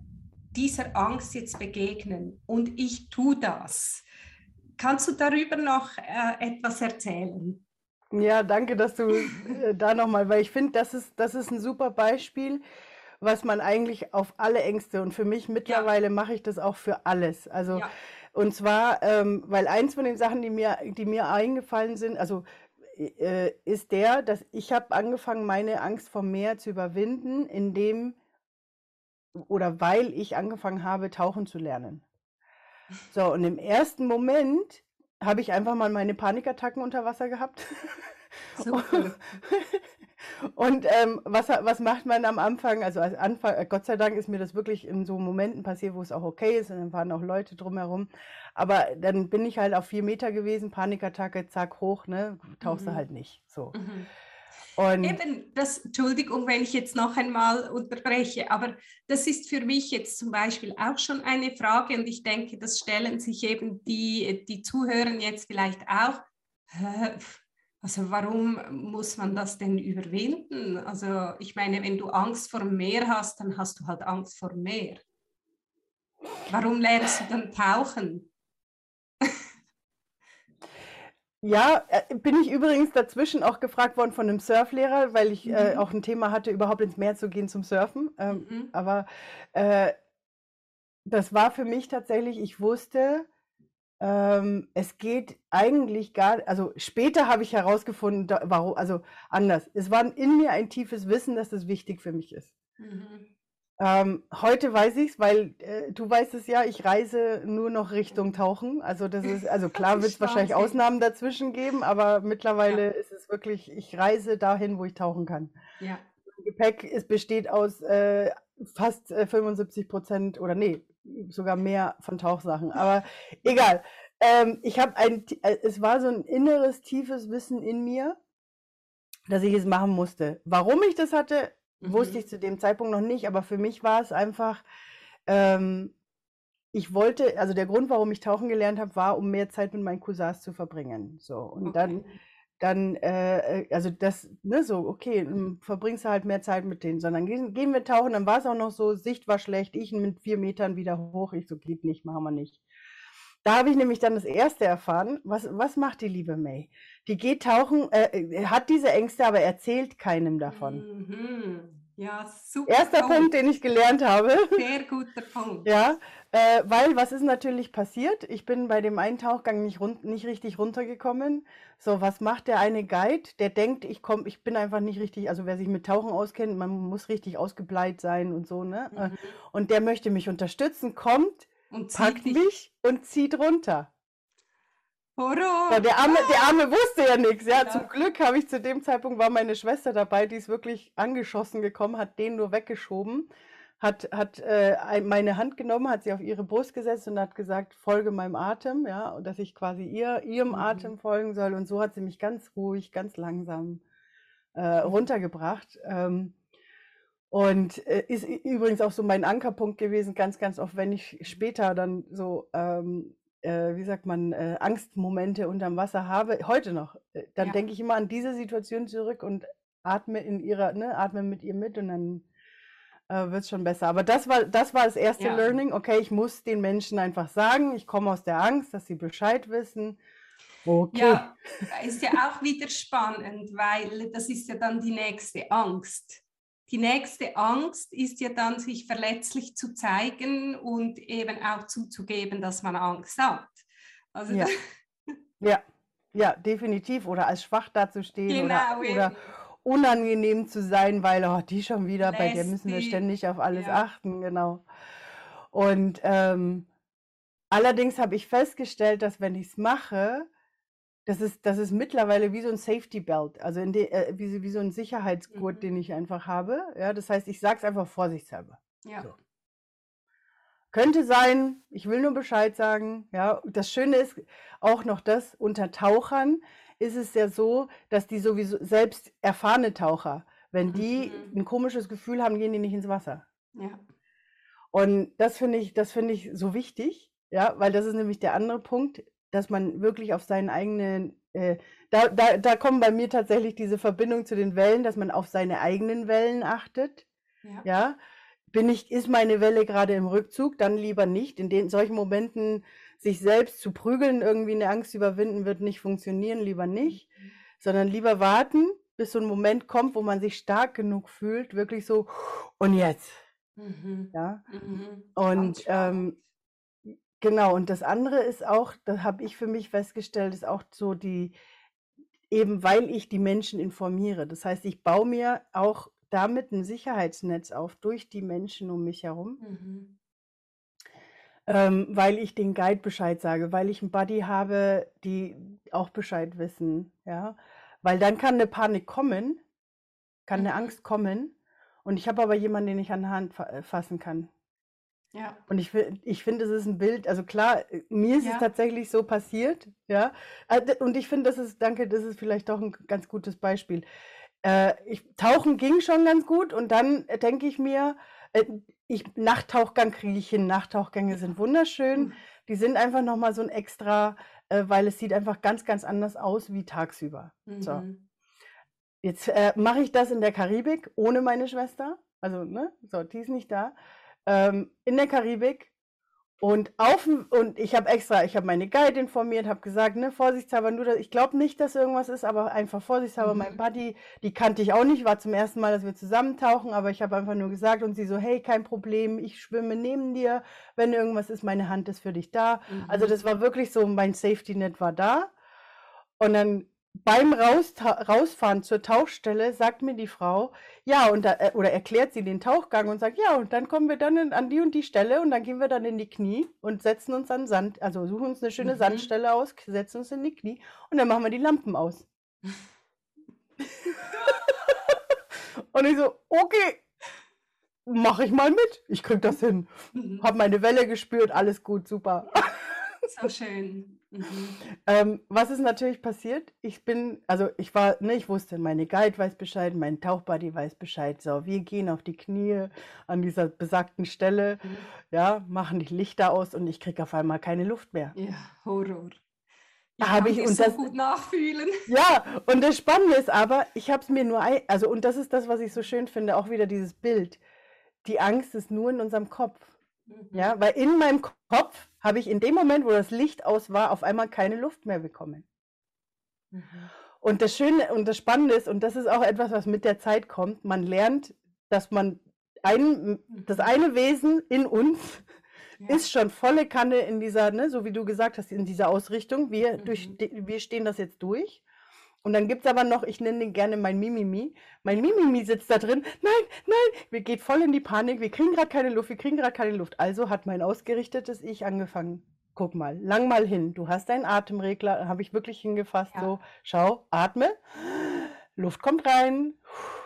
dieser Angst jetzt begegnen und ich tue das. Kannst du darüber noch äh, etwas erzählen? Ja, danke, dass du äh, da nochmal, weil ich finde, das ist, das ist ein super Beispiel, was man eigentlich auf alle Ängste und für mich mittlerweile ja. mache ich das auch für alles. Also ja. und zwar, ähm, weil eins von den Sachen, die mir, die mir eingefallen sind, also äh, ist der, dass ich habe angefangen, meine Angst vom Meer zu überwinden, indem oder weil ich angefangen habe, tauchen zu lernen. So, und im ersten Moment habe ich einfach mal meine Panikattacken unter Wasser gehabt. Super. [LAUGHS] Und ähm, was, was macht man am Anfang? Also als Anfang, äh, Gott sei Dank ist mir das wirklich in so Momenten passiert, wo es auch okay ist und dann waren auch Leute drumherum. Aber dann bin ich halt auf vier Meter gewesen, Panikattacke, zack, hoch, ne? Tauchst mhm. du halt nicht. So. Mhm. Und Eben, das, Entschuldigung, wenn ich jetzt noch einmal unterbreche, aber das ist für mich jetzt zum Beispiel auch schon eine Frage und ich denke, das stellen sich eben die, die Zuhörer jetzt vielleicht auch. Also warum muss man das denn überwinden? Also ich meine, wenn du Angst vor dem Meer hast, dann hast du halt Angst vor dem Meer. Warum lernst du dann tauchen? Ja, äh, bin ich übrigens dazwischen auch gefragt worden von einem Surflehrer, weil ich äh, mhm. äh, auch ein Thema hatte, überhaupt ins Meer zu gehen zum Surfen. Ähm, mhm. Aber äh, das war für mich tatsächlich, ich wusste, ähm, es geht eigentlich gar, also später habe ich herausgefunden, da, warum, also anders. Es war in mir ein tiefes Wissen, dass das wichtig für mich ist. Mhm. Ähm, heute weiß ich es, weil äh, du weißt es ja, ich reise nur noch Richtung Tauchen. Also das ist, also [LAUGHS] klar wird es wahrscheinlich Ausnahmen dazwischen geben, aber mittlerweile ja. ist es wirklich, ich reise dahin, wo ich tauchen kann. Ja. Gepäck ist, besteht aus äh, fast äh, 75 Prozent oder nee, sogar mehr von Tauchsachen. [LAUGHS] Aber egal. Ähm, ich habe ein, äh, es war so ein inneres, tiefes Wissen in mir, dass ich es machen musste. Warum ich das hatte, Mhm. Wusste ich zu dem Zeitpunkt noch nicht, aber für mich war es einfach, ähm, ich wollte, also der Grund, warum ich tauchen gelernt habe, war, um mehr Zeit mit meinen Cousins zu verbringen. So und okay. dann, dann, äh, äh, also das, ne, so okay, verbringst du halt mehr Zeit mit denen, sondern gehen, gehen wir tauchen. Dann war es auch noch so, Sicht war schlecht, ich mit vier Metern wieder hoch, ich so geht nicht, machen wir nicht. Da habe ich nämlich dann das erste erfahren. Was, was macht die liebe May? Die geht tauchen, äh, äh hat diese Ängste, aber erzählt keinem davon. Mhm. Ja, super. Erster Punkt. Punkt, den ich gelernt habe. Sehr guter Punkt. [LAUGHS] Ja, äh, weil was ist natürlich passiert? Ich bin bei dem einen Tauchgang nicht, rund, nicht richtig runtergekommen. So, was macht der eine Guide? Der denkt, ich komm, ich bin einfach nicht richtig, also wer sich mit Tauchen auskennt, man muss richtig ausgebleibt sein und so, ne? Mhm. Und der möchte mich unterstützen, kommt, und packt mich und zieht runter. Horror. So, der, Arme, der Arme wusste ja nichts. Ja. ja. Zum Glück habe ich zu dem Zeitpunkt war meine Schwester dabei, die ist wirklich angeschossen gekommen, hat den nur weggeschoben, hat, hat äh, meine Hand genommen, hat sie auf ihre Brust gesetzt und hat gesagt, folge meinem Atem, ja, und dass ich quasi ihr, ihrem mhm. Atem folgen soll. Und so hat sie mich ganz ruhig, ganz langsam äh, runtergebracht. Ähm, und äh, ist übrigens auch so mein Ankerpunkt gewesen, ganz, ganz oft, wenn ich später dann so ähm, äh, wie sagt man, äh, Angstmomente unterm Wasser habe, heute noch, äh, dann Ja. denke ich immer an diese Situation zurück und atme in ihrer, ne, atme mit ihr mit und dann äh, wird es schon besser. Aber das war, das war das erste Ja. Learning. Okay, ich muss den Menschen einfach sagen, ich komme aus der Angst, dass sie Bescheid wissen. Okay. Ja, ist ja auch wieder spannend, weil das ist ja dann die nächste Angst. Die nächste Angst ist ja dann, sich verletzlich zu zeigen und eben auch zuzugeben, dass man Angst hat. Also Ja. [LAUGHS] Ja, ja, definitiv. Oder als schwach dazustehen genau, oder, oder unangenehm zu sein, weil oh, die schon wieder, bei der müssen wir Lästig, ständig auf alles ja. achten, genau. Und ähm, allerdings habe ich festgestellt, dass wenn ich es mache, das ist, das ist mittlerweile wie so ein Safety Belt, also in de, äh, wie, so- wie so ein Sicherheitsgurt, Mhm. den ich einfach habe. Ja, das heißt, ich sage es einfach vorsichtshalber. Ja. So. Könnte sein, ich will nur Bescheid sagen. Ja, das Schöne ist auch noch das, unter Tauchern ist es ja so, dass die sowieso selbst erfahrene Taucher, wenn die Mhm. ein komisches Gefühl haben, gehen die nicht ins Wasser. ja. Und das finde ich, das finde ich so wichtig, ja, weil das ist nämlich der andere Punkt, dass man wirklich auf seinen eigenen, äh, da, da, da kommen bei mir tatsächlich diese Verbindung zu den Wellen, dass man auf seine eigenen Wellen achtet. Ja. Ja, bin ich, ist meine Welle gerade im Rückzug, dann lieber nicht. In den solchen Momenten sich selbst zu prügeln, irgendwie eine Angst überwinden, wird nicht funktionieren, lieber nicht, sondern lieber warten, bis so ein Moment kommt, wo man sich stark genug fühlt, wirklich so, und jetzt, Mhm. ja. Mhm. Und ähm, genau, und das andere ist auch, das habe ich für mich festgestellt, ist auch so die, eben weil ich die Menschen informiere. Das heißt, ich baue mir auch damit ein Sicherheitsnetz auf durch die Menschen um mich herum, Mhm. ähm, weil ich den Guide Bescheid sage, weil ich einen Buddy habe, die auch Bescheid wissen, ja. Weil dann kann eine Panik kommen, kann eine Mhm. Angst kommen und ich habe aber jemanden, den ich an der Hand äh, fassen kann. Ja. Und ich, ich finde, es ist ein Bild, also klar, äh, mir ist es Ja. tatsächlich so passiert, ja. Äh, Und ich finde, das ist, danke, das ist vielleicht doch ein ganz gutes Beispiel. Äh, ich, Tauchen ging schon ganz gut und dann äh, denke ich mir, äh, ich, Nachttauchgang kriege ich hin. Nachttauchgänge sind wunderschön. Mhm. Die sind einfach nochmal so ein extra, äh, weil es sieht einfach ganz, ganz anders aus wie tagsüber. So. Mhm. Jetzt äh, mache ich das in der Karibik ohne meine Schwester. Also, ne, so, die ist nicht da. Ähm, in der Karibik. Und auf und ich habe extra, ich habe meine Guide informiert, habe gesagt, ne, vorsichtshalber nur, dass, ich glaube nicht, dass irgendwas ist, aber einfach vorsichtshalber, mein Mhm. Buddy, die kannte ich auch nicht, war zum ersten Mal, dass wir zusammentauchen, aber ich habe einfach nur gesagt und sie so, hey, kein Problem, ich schwimme neben dir, wenn irgendwas ist, meine Hand ist für dich da. Also Mhm. das war wirklich so, mein Safety Net war da. Und dann beim Rausta- Rausfahren zur Tauchstelle sagt mir die Frau, ja, und da, äh, oder erklärt sie den Tauchgang und sagt, ja, und dann kommen wir dann in, an die und die Stelle und dann gehen wir dann in die Knie und setzen uns an Sand, also suchen uns eine schöne Mhm. Sandstelle aus, setzen uns in die Knie und dann machen wir die Lampen aus. [LAUGHS] und ich so, okay, mache ich mal mit. Ich krieg das hin. Mhm. Hab meine Welle gespürt, alles gut, super. [LAUGHS] So schön. Mhm. Ähm, was ist natürlich passiert? Ich bin, also ich war, ne, ich wusste, meine Guide weiß Bescheid, mein Tauchbuddy weiß Bescheid. So, wir gehen auf die Knie an dieser besagten Stelle, Mhm. ja, machen die Lichter aus und ich kriege auf einmal keine Luft mehr. Ja, Horror. Da Ich hab ich- und so das- gut nachfühlen. Ja, und das Spannende ist aber, ich habe es mir nur, ein, also und das ist das, was ich so schön finde, auch wieder dieses Bild. Die Angst ist nur in unserem Kopf. Mhm. Ja, weil in meinem Kopf habe ich in dem Moment, wo das Licht aus war, auf einmal keine Luft mehr bekommen. Mhm. Und das Schöne und das Spannende ist, und das ist auch etwas, was mit der Zeit kommt, man lernt, dass man ein, das eine Wesen in uns Ja. ist schon volle Kanne in dieser, ne, so wie du gesagt hast, in dieser Ausrichtung. Wir, Mhm. durch, wir stehen das jetzt durch. Und dann gibt es aber noch, ich nenne den gerne mein Mimimi. Mein Mimimi sitzt da drin. Nein, nein, wir geht voll in die Panik. Wir kriegen gerade keine Luft, wir kriegen gerade keine Luft. Also hat mein ausgerichtetes Ich angefangen. Guck mal, lang mal hin. Du hast einen Atemregler, habe ich wirklich hingefasst. Ja. So, schau, atme. Luft kommt rein,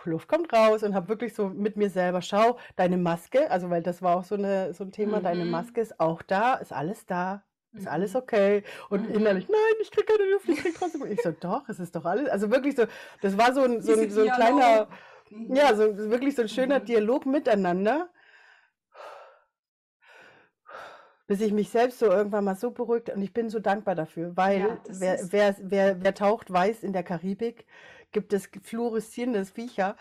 Luft kommt raus und habe wirklich so mit mir selber, schau, deine Maske, also weil das war auch so, eine, so ein Thema, deine Mhm. Maske ist auch da, ist alles da, ist alles Mhm. okay. Und Mhm. innerlich, nein, ich kriege keine Luft, ich kriege trotzdem. Ich so, doch, es ist doch alles. Also wirklich so, das war so ein, [LAUGHS] so ein, so ein kleiner. Mhm. ja, so wirklich so ein schöner Mhm. Dialog miteinander. bis ich mich selbst so irgendwann mal so beruhigt und ich bin so dankbar dafür, weil Ja, wer, wer, wer, wer taucht, weiß, in der Karibik gibt es fluoreszierende Viecher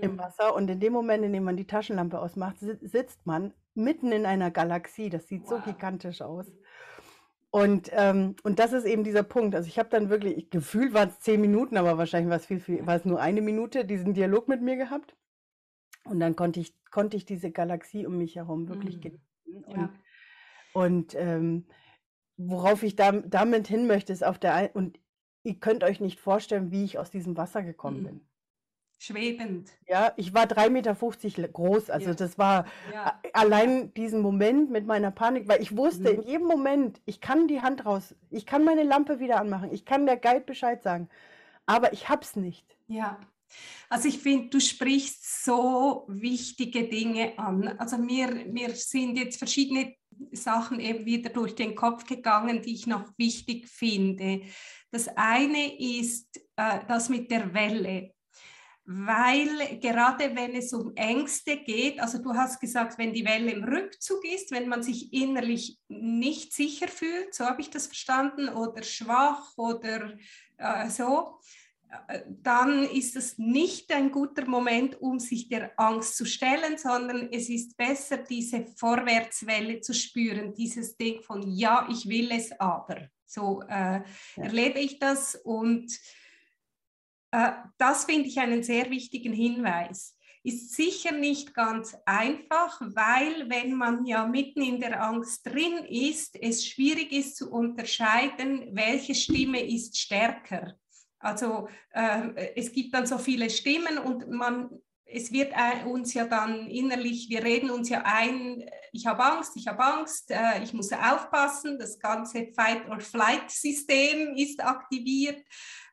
im Mhm. Wasser und in dem Moment, in dem man die Taschenlampe ausmacht, si- sitzt man mitten in einer Galaxie. Das sieht so Wow. gigantisch aus. Und, ähm, und das ist eben dieser Punkt. Also ich habe dann wirklich, ich- gefühlt waren es zehn Minuten, aber wahrscheinlich war es viel, viel, war es nur eine Minute, diesen Dialog mit mir gehabt. Und dann konnte ich, konnte ich diese Galaxie um mich herum wirklich Mhm. genießen. Und, Ja. und ähm, worauf ich dam- damit hin möchte, ist auf der einen, und ihr könnt euch nicht vorstellen, wie ich aus diesem Wasser gekommen Mhm. bin. Schwebend. Ja, ich war 3,50 Meter groß, also Ja. das war Ja. allein diesen Moment mit meiner Panik, weil ich wusste Mhm. in jedem Moment, ich kann die Hand raus, ich kann meine Lampe wieder anmachen, ich kann der Guide Bescheid sagen, aber ich hab's nicht. Ja, also ich finde, du sprichst so wichtige Dinge an. Also mir, mir sind jetzt verschiedene Sachen eben wieder durch den Kopf gegangen, die ich noch wichtig finde. Das eine ist äh, das mit der Welle. Weil gerade wenn es um Ängste geht, also du hast gesagt, wenn die Welle im Rückzug ist, wenn man sich innerlich nicht sicher fühlt, so habe ich das verstanden, oder schwach oder äh, so, äh, dann ist es nicht ein guter Moment, um sich der Angst zu stellen, sondern es ist besser, diese Vorwärtswelle zu spüren, dieses Ding von ja, ich will es aber. So äh, Ja. erlebe ich das und das finde ich einen sehr wichtigen Hinweis. Ist sicher nicht ganz einfach, weil wenn man ja mitten in der Angst drin ist, es schwierig ist zu unterscheiden, welche Stimme ist stärker. Also äh, es gibt dann so viele Stimmen und man, es wird äh, uns ja dann innerlich, wir reden uns ja ein, ich habe Angst, ich habe Angst, äh, ich muss aufpassen, das ganze Fight-or-Flight-System ist aktiviert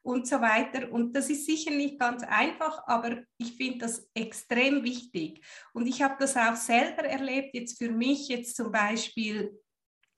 und so weiter. Und das ist sicher nicht ganz einfach, aber ich finde das extrem wichtig. Und ich habe das auch selber erlebt, jetzt für mich jetzt zum Beispiel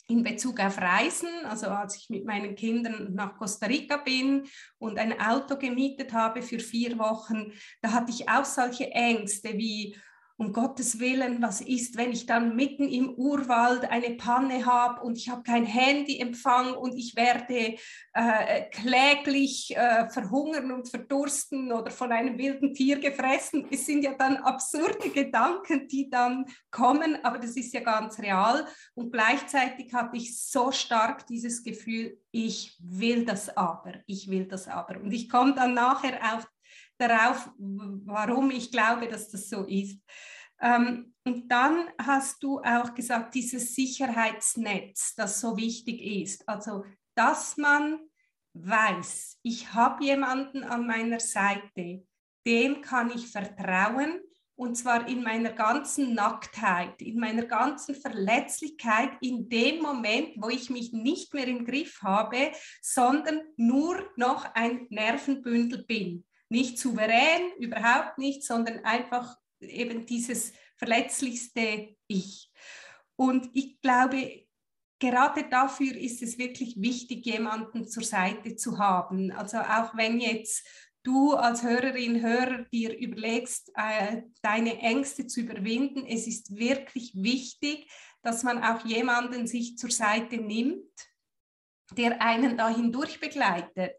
in Bezug auf Reisen, also als ich mit meinen Kindern nach Costa Rica bin und ein Auto gemietet habe für vier Wochen, da hatte ich auch solche Ängste wie, um Gottes Willen, was ist, wenn ich dann mitten im Urwald eine Panne habe und ich habe kein Handyempfang und ich werde äh, kläglich äh, verhungern und verdursten oder von einem wilden Tier gefressen. Es sind ja dann absurde Gedanken, die dann kommen, aber das ist ja ganz real. Und gleichzeitig hatte ich so stark dieses Gefühl, ich will das aber, ich will das aber. Und ich komme dann nachher auf, darauf, warum ich glaube, dass das so ist. Ähm, und dann hast du auch gesagt, dieses Sicherheitsnetz, das so wichtig ist. Also, dass man weiß, ich habe jemanden an meiner Seite, dem kann ich vertrauen und zwar in meiner ganzen Nacktheit, in meiner ganzen Verletzlichkeit, in dem Moment, wo ich mich nicht mehr im Griff habe, sondern nur noch ein Nervenbündel bin. Nicht souverän, überhaupt nicht, sondern einfach eben dieses verletzlichste Ich. Und ich glaube, gerade dafür ist es wirklich wichtig, jemanden zur Seite zu haben. Also auch wenn jetzt du als Hörerin, Hörer dir überlegst, äh, deine Ängste zu überwinden, es ist wirklich wichtig, dass man auch jemanden sich zur Seite nimmt, der einen da hindurch begleitet.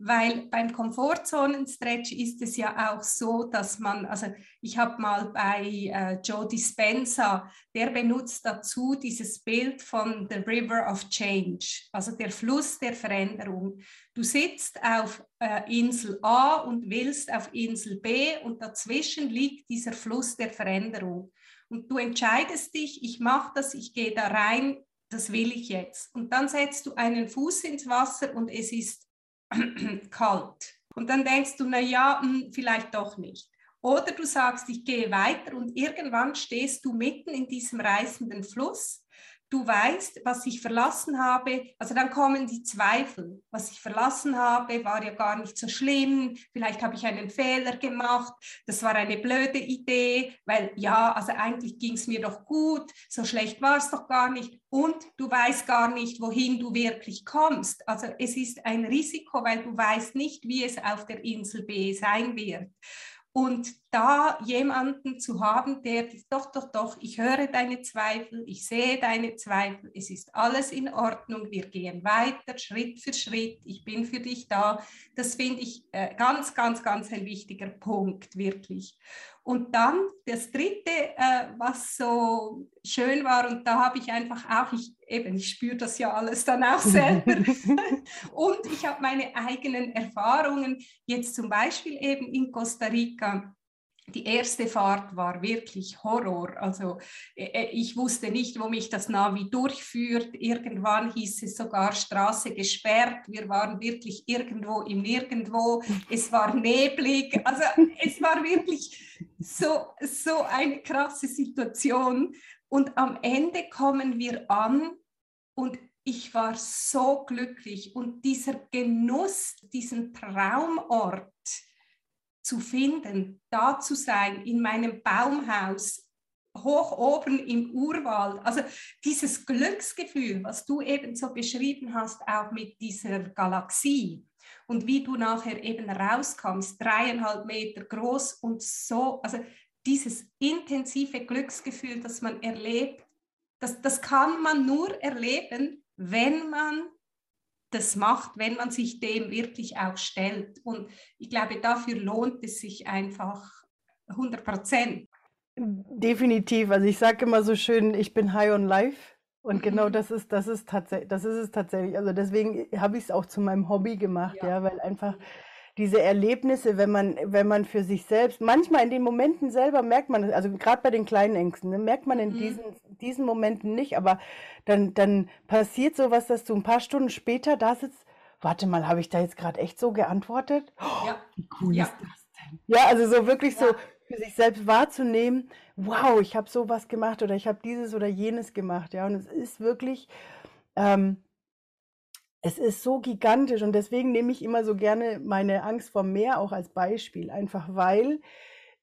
Weil beim Komfortzonen-Stretch ist es ja auch so, dass man, also ich habe mal bei äh, Joe Dispenza, der benutzt dazu dieses Bild von The River of Change, also der Fluss der Veränderung. Du sitzt auf äh, Insel A und willst auf Insel B und dazwischen liegt dieser Fluss der Veränderung. Und du entscheidest dich, ich mache das, ich gehe da rein, das will ich jetzt. Und dann setzt du einen Fuß ins Wasser und es ist [CLEARS THROAT] kalt. Und dann denkst du, na ja, hm, vielleicht doch nicht. Oder du sagst, ich gehe weiter und irgendwann stehst du mitten in diesem reißenden Fluss. Du weißt, was ich verlassen habe. Also dann kommen die Zweifel. Was ich verlassen habe, war ja gar nicht so schlimm. Vielleicht habe ich einen Fehler gemacht. Das war eine blöde Idee, weil ja, also eigentlich ging es mir doch gut. So schlecht war es doch gar nicht. Und du weißt gar nicht, wohin du wirklich kommst. Also es ist ein Risiko, weil du weißt nicht, wie es auf der Insel B sein wird. Und da jemanden zu haben, der doch, doch, doch, ich höre deine Zweifel, ich sehe deine Zweifel, es ist alles in Ordnung, wir gehen weiter, Schritt für Schritt, ich bin für dich da. Das finde ich äh, ganz, ganz, ganz ein wichtiger Punkt, wirklich. Und dann das Dritte, äh, was so schön war, und da habe ich einfach auch, ich, eben, ich spüre das ja alles dann auch [LAUGHS] selber. und ich habe meine eigenen Erfahrungen, jetzt zum Beispiel eben in Costa Rica die erste Fahrt war wirklich Horror. Also äh, äh, ich wusste nicht, wo mich das Navi durchführt. Irgendwann hieß es sogar Straße gesperrt. Wir waren wirklich irgendwo im Nirgendwo. Es war neblig. Also es war wirklich so, so eine krasse Situation. Und am Ende kommen wir an und ich war so glücklich. Und dieser Genuss, diesen Traumort, zu finden, da zu sein, in meinem Baumhaus, hoch oben im Urwald. Also dieses Glücksgefühl, was du eben so beschrieben hast, auch mit dieser Galaxie und wie du nachher eben rauskommst, dreieinhalb Meter groß und so, also dieses intensive Glücksgefühl, das man erlebt, das, das kann man nur erleben, wenn man das macht, wenn man sich dem wirklich auch stellt. Und ich glaube, dafür lohnt es sich einfach 100 Prozent. Definitiv. Also ich sage immer so schön, ich bin high on life. Und genau mhm. das ist, das ist tatsächlich, das ist es tatsächlich. Also deswegen habe ich es auch zu meinem Hobby gemacht, ja, ja weil einfach diese Erlebnisse, wenn man, wenn man für sich selbst, manchmal in den Momenten selber merkt man, also gerade bei den kleinen Ängsten, ne, merkt man in mhm. diesen, diesen Momenten nicht, aber dann, dann passiert sowas, dass du ein paar Stunden später da sitzt, warte mal, habe ich da jetzt gerade echt so geantwortet? Oh, ja. Wie cool ja. ist das denn? Ja, also so wirklich ja. so für sich selbst wahrzunehmen, wow, ich habe sowas gemacht oder ich habe dieses oder jenes gemacht, ja, und es ist wirklich, ähm, es ist so gigantisch und deswegen nehme ich immer so gerne meine Angst vor Meer auch als Beispiel, einfach weil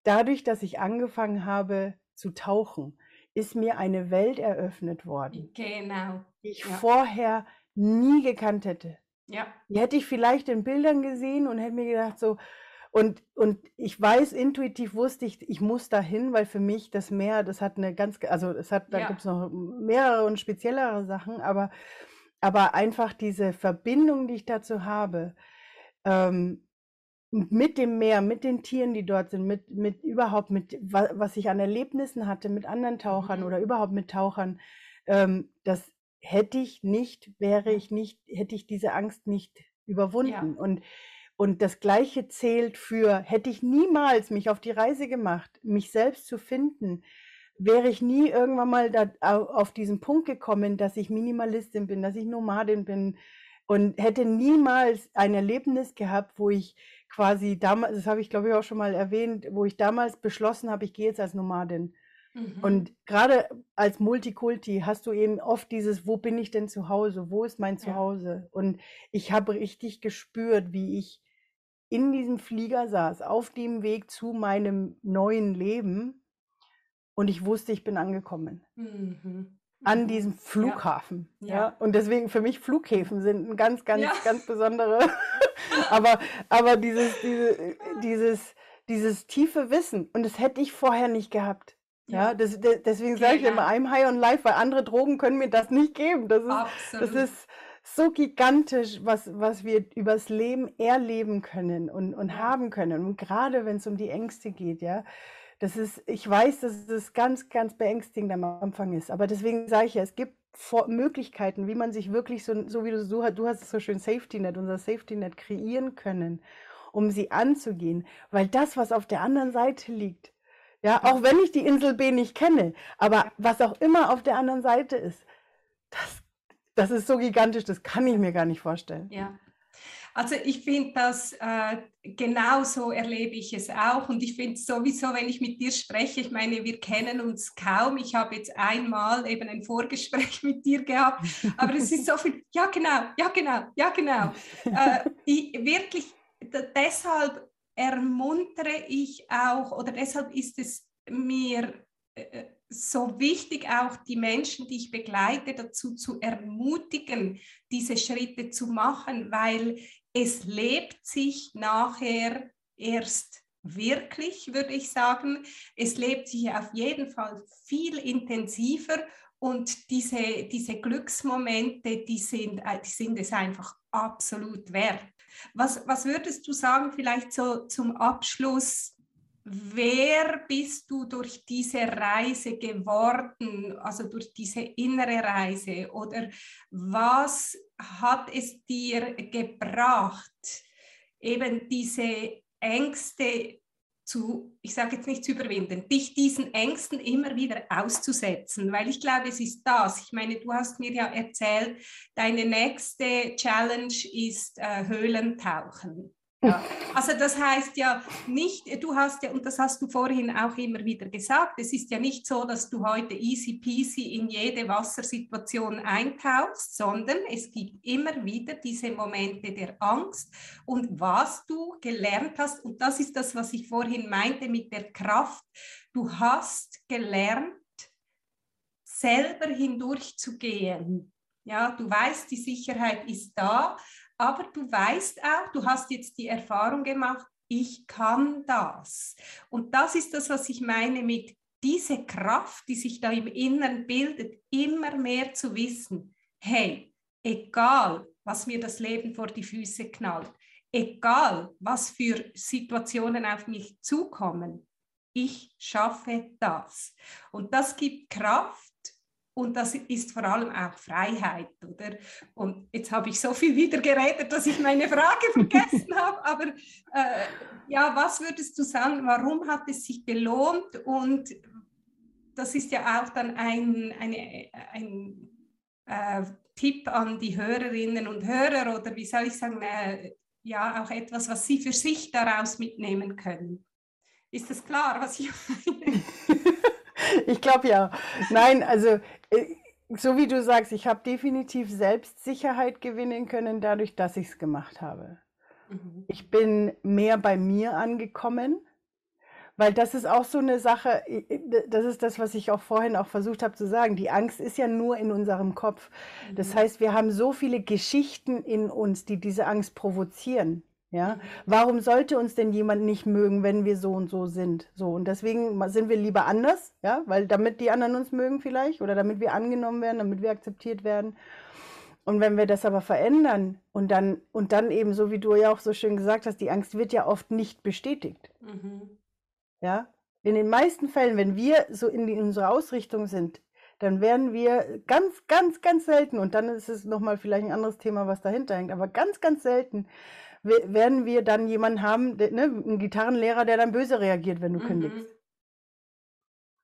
dadurch, dass ich angefangen habe zu tauchen, ist mir eine Welt eröffnet worden, Genau. die ich Ja. vorher nie gekannt hätte. Ja. Die hätte ich vielleicht in Bildern gesehen und hätte mir gedacht so und und ich weiß, intuitiv wusste ich, ich muss dahin, weil für mich das Meer, das hat eine ganz also es hat da gibt es noch mehrere und speziellere Sachen, aber aber einfach diese Verbindung, die ich dazu habe, ähm, mit dem Meer, mit den Tieren, die dort sind, mit, mit überhaupt mit, was, ich an Erlebnissen hatte mit anderen Tauchern mhm. oder überhaupt mit Tauchern, ähm, das hätte ich nicht, wäre ich nicht, hätte ich diese Angst nicht überwunden. Ja. Und, und das Gleiche zählt für, hätte ich niemals mich auf die Reise gemacht, mich selbst zu finden, wäre ich nie irgendwann mal da, auf diesen Punkt gekommen, dass ich Minimalistin bin, dass ich Nomadin bin und hätte niemals ein Erlebnis gehabt, wo ich quasi damals, das habe ich glaube ich auch schon mal erwähnt, wo ich damals beschlossen habe, ich gehe jetzt als Nomadin. Mhm. Und gerade als Multikulti hast du eben oft dieses, wo bin ich denn zu Hause? Wo ist mein Zuhause? Ja. Und ich habe richtig gespürt, wie ich in diesem Flieger saß, auf dem Weg zu meinem neuen Leben und ich wusste, ich bin angekommen. Mhm. An mhm. diesem Flughafen. Ja. ja. Und deswegen für mich Flughäfen sind ein ganz, ganz, ja. ganz besondere. [LAUGHS] aber aber dieses, diese, dieses, dieses tiefe Wissen, und das hätte ich vorher nicht gehabt. Ja, ja das, deswegen sage ich immer, I'm high on life, weil andere Drogen können mir das nicht geben. Das ist, das ist so gigantisch, was, was wir übers Leben erleben können und, und haben können. Und gerade wenn es um die Ängste geht, ja, das ist, ich weiß, dass es ganz, ganz beängstigend am Anfang ist. Aber deswegen sage ich ja, es gibt Vor Möglichkeiten, wie man sich wirklich so, so wie du, so, du hast es so schön Safety Net, unser Safety Net kreieren können, um sie anzugehen. Weil das, was auf der anderen Seite liegt, ja, auch wenn ich die Insel B nicht kenne, aber was auch immer auf der anderen Seite ist, das, das ist so gigantisch, das kann ich mir gar nicht vorstellen. Ja, also ich finde das, äh, genau so erlebe ich es auch. Und ich finde sowieso, wenn ich mit dir spreche, ich meine, wir kennen uns kaum. Ich habe jetzt einmal eben ein Vorgespräch [LAUGHS] mit dir gehabt, aber es ist so viel, ja genau, ja genau, ja genau. Äh, ich, wirklich, deshalb ermuntere ich auch, oder deshalb ist es mir äh, so wichtig, auch die Menschen, die ich begleite, dazu zu ermutigen, diese Schritte zu machen, weil es lebt sich nachher erst wirklich, würde ich sagen. Es lebt sich auf jeden Fall viel intensiver und diese, diese Glücksmomente, die sind, äh, die sind es einfach absolut wert. Was, was würdest du sagen, vielleicht so zum Abschluss? Wer bist du durch diese Reise geworden, also durch diese innere Reise? Oder was hat es dir gebracht, eben diese Ängste zu, ich sage jetzt nicht zu überwinden, dich diesen Ängsten immer wieder auszusetzen, weil ich glaube, es ist das. Ich meine, du hast mir ja erzählt, deine nächste Challenge ist äh, Höhlentauchen. [LAUGHS] Also das heißt ja nicht, du hast ja, und das hast du vorhin auch immer wieder gesagt, es ist ja nicht so, dass du heute easy peasy in jede Wassersituation eintauchst, sondern es gibt immer wieder diese Momente der Angst. Und was du gelernt hast, und das ist das, was ich vorhin meinte mit der Kraft, du hast gelernt, selber hindurchzugehen. Ja, du weißt, die Sicherheit ist da, aber du weißt auch, du hast jetzt die Erfahrung gemacht, ich kann das. Und das ist das, was ich meine mit dieser Kraft, die sich da im Inneren bildet, immer mehr zu wissen, hey, egal, was mir das Leben vor die Füße knallt, egal, was für Situationen auf mich zukommen, ich schaffe das. Und das gibt Kraft und das ist vor allem auch Freiheit, oder? Und jetzt habe ich so viel wieder geredet, dass ich meine Frage [LAUGHS] vergessen habe. Aber äh, ja, was würdest du sagen, warum hat es sich gelohnt? Und das ist ja auch dann ein, eine, ein äh, Tipp an die Hörerinnen und Hörer oder wie soll ich sagen, äh, ja, auch etwas, was sie für sich daraus mitnehmen können. Ist das klar, was ich meine? [LAUGHS] ich glaube ja. Nein, also so wie du sagst, ich habe definitiv Selbstsicherheit gewinnen können dadurch, dass ich es gemacht habe. Mhm. Ich bin mehr bei mir angekommen, weil das ist auch so eine Sache, das ist das, was ich auch vorhin auch versucht habe zu sagen. Die Angst ist ja nur in unserem Kopf. Das mhm. heißt, wir haben so viele Geschichten in uns, die diese Angst provozieren. Ja, warum sollte uns denn jemand nicht mögen, wenn wir so und so sind? So und deswegen sind wir lieber anders, ja, weil damit die anderen uns mögen vielleicht oder damit wir angenommen werden, damit wir akzeptiert werden. Und wenn wir das aber verändern und dann und dann eben so wie du ja auch so schön gesagt hast, die Angst wird ja oft nicht bestätigt. Mhm. Ja, in den meisten Fällen, wenn wir so in, die, in unserer Ausrichtung sind, dann werden wir ganz, ganz, ganz selten und dann ist es nochmal vielleicht ein anderes Thema, was dahinter hängt, aber ganz, ganz selten werden wir dann jemanden haben, ne, einen Gitarrenlehrer, der dann böse reagiert, wenn du mhm. kündigst.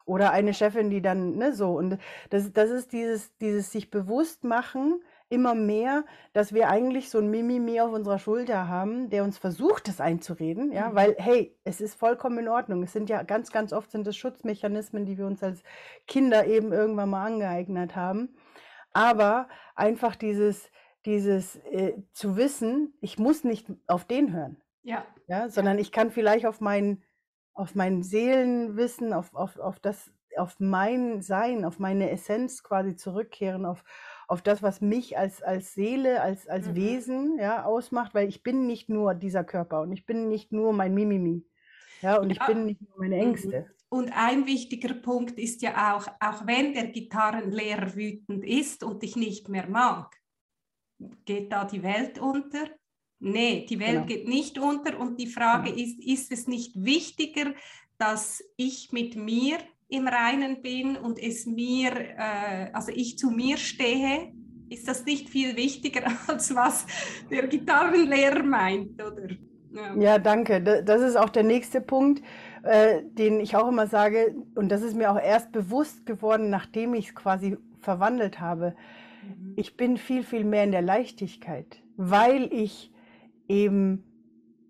Oder eine Chefin, die dann, ne, so. Und das, das ist dieses, dieses sich bewusst machen, immer mehr, dass wir eigentlich so ein Mimimi auf unserer Schulter haben, der uns versucht, das einzureden, ja, mhm. weil, hey, es ist vollkommen in Ordnung. Es sind ja ganz, ganz oft sind es Schutzmechanismen, die wir uns als Kinder eben irgendwann mal angeeignet haben. Aber einfach dieses, dieses äh, zu wissen, ich muss nicht auf den hören. Ja. ja sondern ja. ich kann vielleicht auf mein, auf mein Seelenwissen, auf, auf, auf das, auf mein Sein, auf meine Essenz quasi zurückkehren, auf, auf das, was mich als, als Seele, als, als mhm. Wesen ja, ausmacht, weil ich bin nicht nur dieser Körper und ich bin nicht nur mein Mimimi. Ja, und ja. ich bin nicht nur meine mhm. Ängste. Und ein wichtiger Punkt ist ja auch, auch wenn der Gitarrenlehrer wütend ist und dich nicht mehr mag, geht da die Welt unter? Nee, die Welt genau. geht nicht unter. Und die Frage genau. ist, ist es nicht wichtiger, dass ich mit mir im Reinen bin und es mir, äh, also ich zu mir stehe? Ist das nicht viel wichtiger, [LAUGHS] als was der Gitarrenlehrer meint, oder? Ja, ja danke. Das ist auch der nächste Punkt, äh, den ich auch immer sage, und das ist mir auch erst bewusst geworden, nachdem ich es quasi verwandelt habe. Mhm. Ich bin viel, viel mehr in der Leichtigkeit, weil ich eben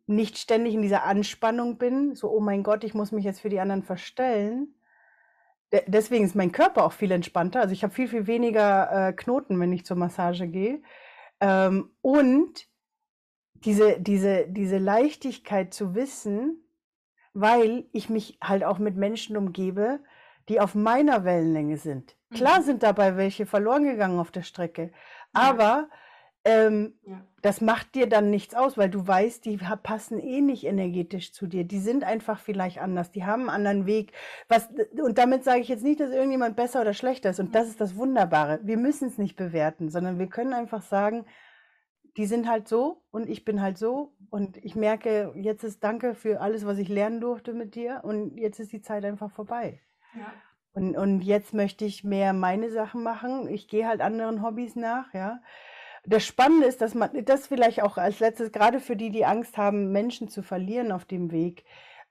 nicht ständig in dieser Anspannung bin, so, oh mein Gott, ich muss mich jetzt für die anderen verstellen. Deswegen ist mein Körper auch viel entspannter. Also ich habe viel, viel weniger äh, Knoten, wenn ich zur Massage gehe. Ähm, und diese, diese, diese Leichtigkeit zu wissen, weil ich mich halt auch mit Menschen umgebe, die auf meiner Wellenlänge sind. Klar mhm. sind dabei welche verloren gegangen auf der Strecke, aber ähm, ja. das macht dir dann nichts aus, weil du weißt, die passen eh nicht energetisch zu dir. Die sind einfach vielleicht anders, die haben einen anderen Weg. Was, und damit sage ich jetzt nicht, dass irgendjemand besser oder schlechter ist. Und das ist das Wunderbare. Wir müssen es nicht bewerten, sondern wir können einfach sagen, die sind halt so und ich bin halt so. Und ich merke, jetzt ist Danke für alles, was ich lernen durfte mit dir. Und jetzt ist die Zeit einfach vorbei. Ja. Und, und jetzt möchte ich mehr meine Sachen machen. Ich gehe halt anderen Hobbys nach, ja. Das Spannende ist, dass man das vielleicht auch als letztes, gerade für die, die Angst haben, Menschen zu verlieren auf dem Weg.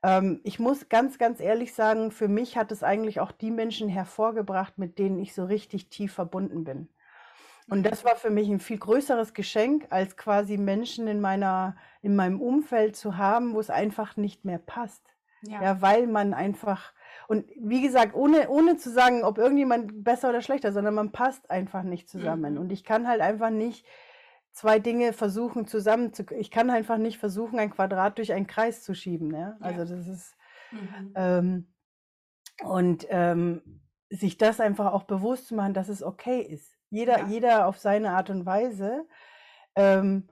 Ähm, ich muss ganz, ganz ehrlich sagen, für mich hat es eigentlich auch die Menschen hervorgebracht, mit denen ich so richtig tief verbunden bin. Und das war für mich ein viel größeres Geschenk, als quasi Menschen in meiner, in meinem Umfeld zu haben, wo es einfach nicht mehr passt. Ja, ja weil man einfach, und wie gesagt, ohne, ohne zu sagen, ob irgendjemand besser oder schlechter, sondern man passt einfach nicht zusammen. Mhm. Und ich kann halt einfach nicht zwei Dinge versuchen zusammen zu, ich kann einfach nicht versuchen, ein Quadrat durch einen Kreis zu schieben. Ja? Also das ist, mhm. ähm, und ähm, sich das einfach auch bewusst zu machen, dass es okay ist. Jeder, ja. jeder auf seine Art und Weise. Ähm,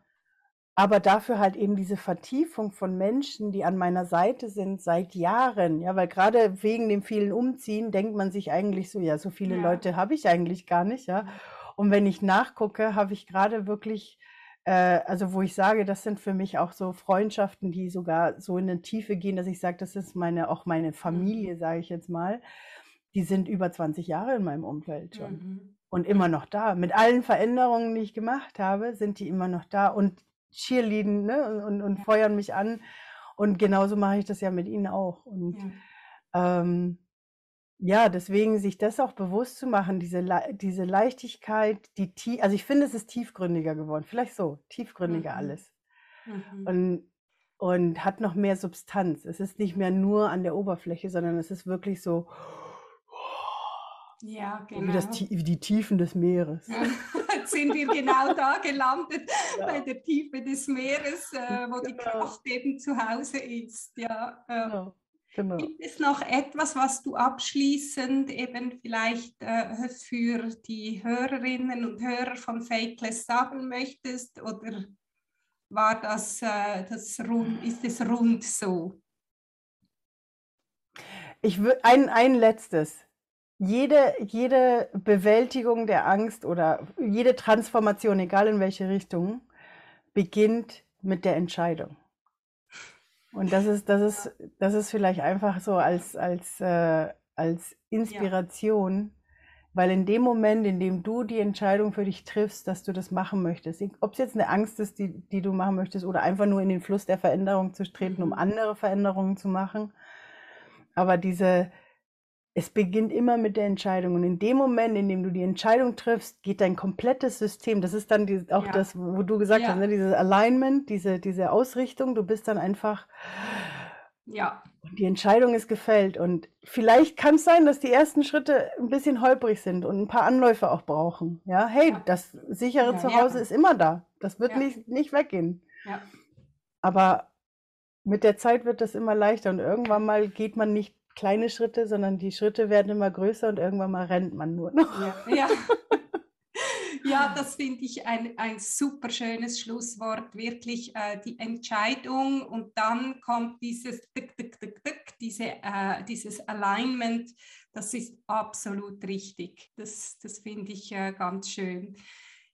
aber dafür halt eben diese Vertiefung von Menschen, die an meiner Seite sind seit Jahren, ja, weil gerade wegen dem vielen Umziehen denkt man sich eigentlich so, ja, so viele ja. Leute habe ich eigentlich gar nicht, ja. Und wenn ich nachgucke, habe ich gerade wirklich, äh, also wo ich sage, das sind für mich auch so Freundschaften, die sogar so in eine Tiefe gehen, dass ich sage, das ist meine, auch meine Familie, mhm. sage ich jetzt mal, die sind über 20 Jahre in meinem Umfeld schon. Mhm. Und immer noch da. Mit allen Veränderungen, die ich gemacht habe, sind die immer noch da. Und cheerleaden ne? und, und feuern mich an. Und genauso mache ich das ja mit ihnen auch. Und ja, ähm, ja deswegen sich das auch bewusst zu machen, diese, diese Leichtigkeit, die tie also ich finde, es ist tiefgründiger geworden. Vielleicht so, tiefgründiger mhm. alles. Mhm. Und, und hat noch mehr Substanz. Es ist nicht mehr nur an der Oberfläche, sondern es ist wirklich so ja, genau. Wie, das, wie die Tiefen des Meeres. Sind wir genau da gelandet, ja. bei der Tiefe des Meeres, äh, wo genau. die Kraft eben zu Hause ist. Ja, äh, genau. Genau. Gibt es noch etwas, was du abschließend eben vielleicht äh, für die Hörerinnen und Hörer von Fakeless sagen möchtest? Oder war das, äh, das rund, ist es rund so? Ich würde ein, ein letztes jede, jede Bewältigung der Angst oder jede Transformation, egal in welche Richtung, beginnt mit der Entscheidung. Und das ist, das ist, das ist vielleicht einfach so als, als, äh, als Inspiration, ja. weil in dem Moment, in dem du die Entscheidung für dich triffst, dass du das machen möchtest, ob es jetzt eine Angst ist, die, die du machen möchtest, oder einfach nur in den Fluss der Veränderung zu treten, um mhm. andere Veränderungen zu machen, aber diese, es beginnt immer mit der Entscheidung. Und in dem Moment, in dem du die Entscheidung triffst, geht dein komplettes System, das ist dann die, auch ja. das, wo du gesagt ja. hast, ne, dieses Alignment, diese, diese Ausrichtung, du bist dann einfach. Ja. Die Entscheidung ist gefällt. Und vielleicht kann es sein, dass die ersten Schritte ein bisschen holprig sind und ein paar Anläufe auch brauchen. Ja, hey, ja. das sichere Zuhause ist immer da. Das wird nicht, nicht weggehen. Aber mit der Zeit wird das immer leichter und irgendwann mal geht man nicht kleine Schritte, sondern die Schritte werden immer größer und irgendwann mal rennt man nur noch. Ja, ja. [LAUGHS] ja das finde ich ein, ein super schönes Schlusswort, wirklich äh, die Entscheidung und dann kommt dieses Tick, Tick, Tick, Tick, diese, äh, dieses Alignment, das ist absolut richtig. Das, das finde ich äh, ganz schön.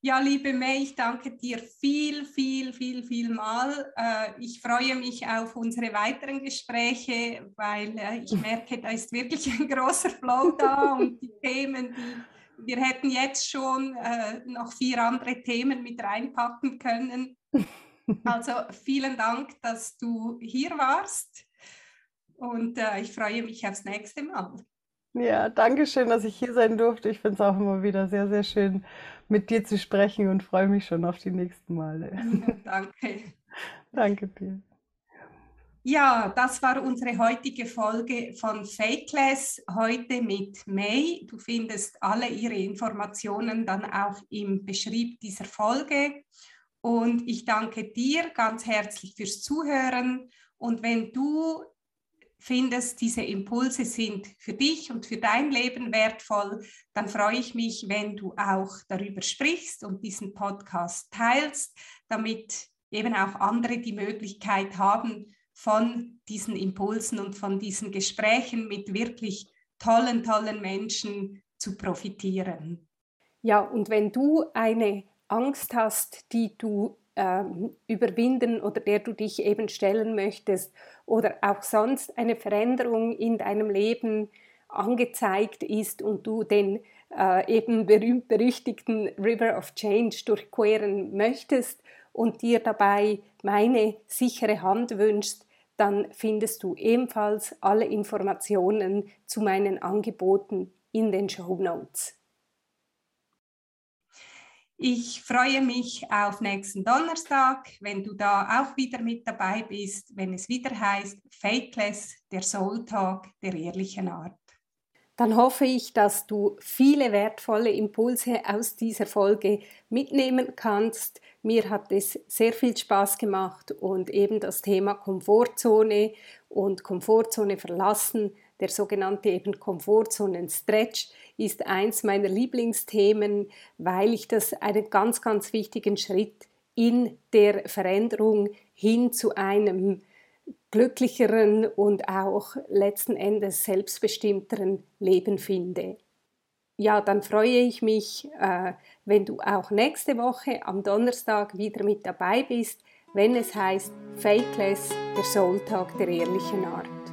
Ja, liebe May, ich danke dir viel, viel, viel, viel mal. Äh, ich freue mich auf unsere weiteren Gespräche, weil äh, ich merke, da ist wirklich [LAUGHS] ein großer Flow da und die [LAUGHS] Themen, die wir hätten jetzt schon äh, noch vier andere Themen mit reinpacken können. Also vielen Dank, dass du hier warst und ich freue mich aufs nächste Mal. Ja, danke schön, dass ich hier sein durfte. Ich finde es auch immer wieder sehr, sehr schön, mit dir zu sprechen und freue mich schon auf die nächsten Male. Danke. [LAUGHS] danke dir. Ja, das war unsere heutige Folge von Fakeless, heute mit May. Du findest alle ihre Informationen dann auch im Beschrieb dieser Folge. Und ich danke dir ganz herzlich fürs Zuhören. Und wenn du findest, diese Impulse sind für dich und für dein Leben wertvoll, dann freue ich mich, wenn du auch darüber sprichst und diesen Podcast teilst, damit eben auch andere die Möglichkeit haben, von diesen Impulsen und von diesen Gesprächen mit wirklich tollen, tollen Menschen zu profitieren. Ja, und wenn du eine Angst hast, die du ähm, überwinden oder der du dich eben stellen möchtest oder auch sonst eine Veränderung in deinem Leben angezeigt ist und du den äh, eben berühmt-berüchtigten River of Change durchqueren möchtest und dir dabei meine sichere Hand wünschst, dann findest du ebenfalls alle Informationen zu meinen Angeboten in den Show Notes. Ich freue mich auf nächsten Donnerstag, wenn du da auch wieder mit dabei bist, wenn es wieder heißt Fakeless, der Soul Talk der ehrlichen Art. Dann hoffe ich, dass du viele wertvolle Impulse aus dieser Folge mitnehmen kannst. Mir hat es sehr viel Spaß gemacht und eben das Thema Komfortzone und Komfortzone verlassen der sogenannte eben Komfortzonen-Stretch ist eins meiner Lieblingsthemen, weil ich das einen ganz, ganz wichtigen Schritt in der Veränderung hin zu einem glücklicheren und auch letzten Endes selbstbestimmteren Leben finde. Ja, dann freue ich mich, äh, wenn du auch nächste Woche am Donnerstag wieder mit dabei bist, wenn es heißt Fakeless, der Soul Talk der ehrlichen Art.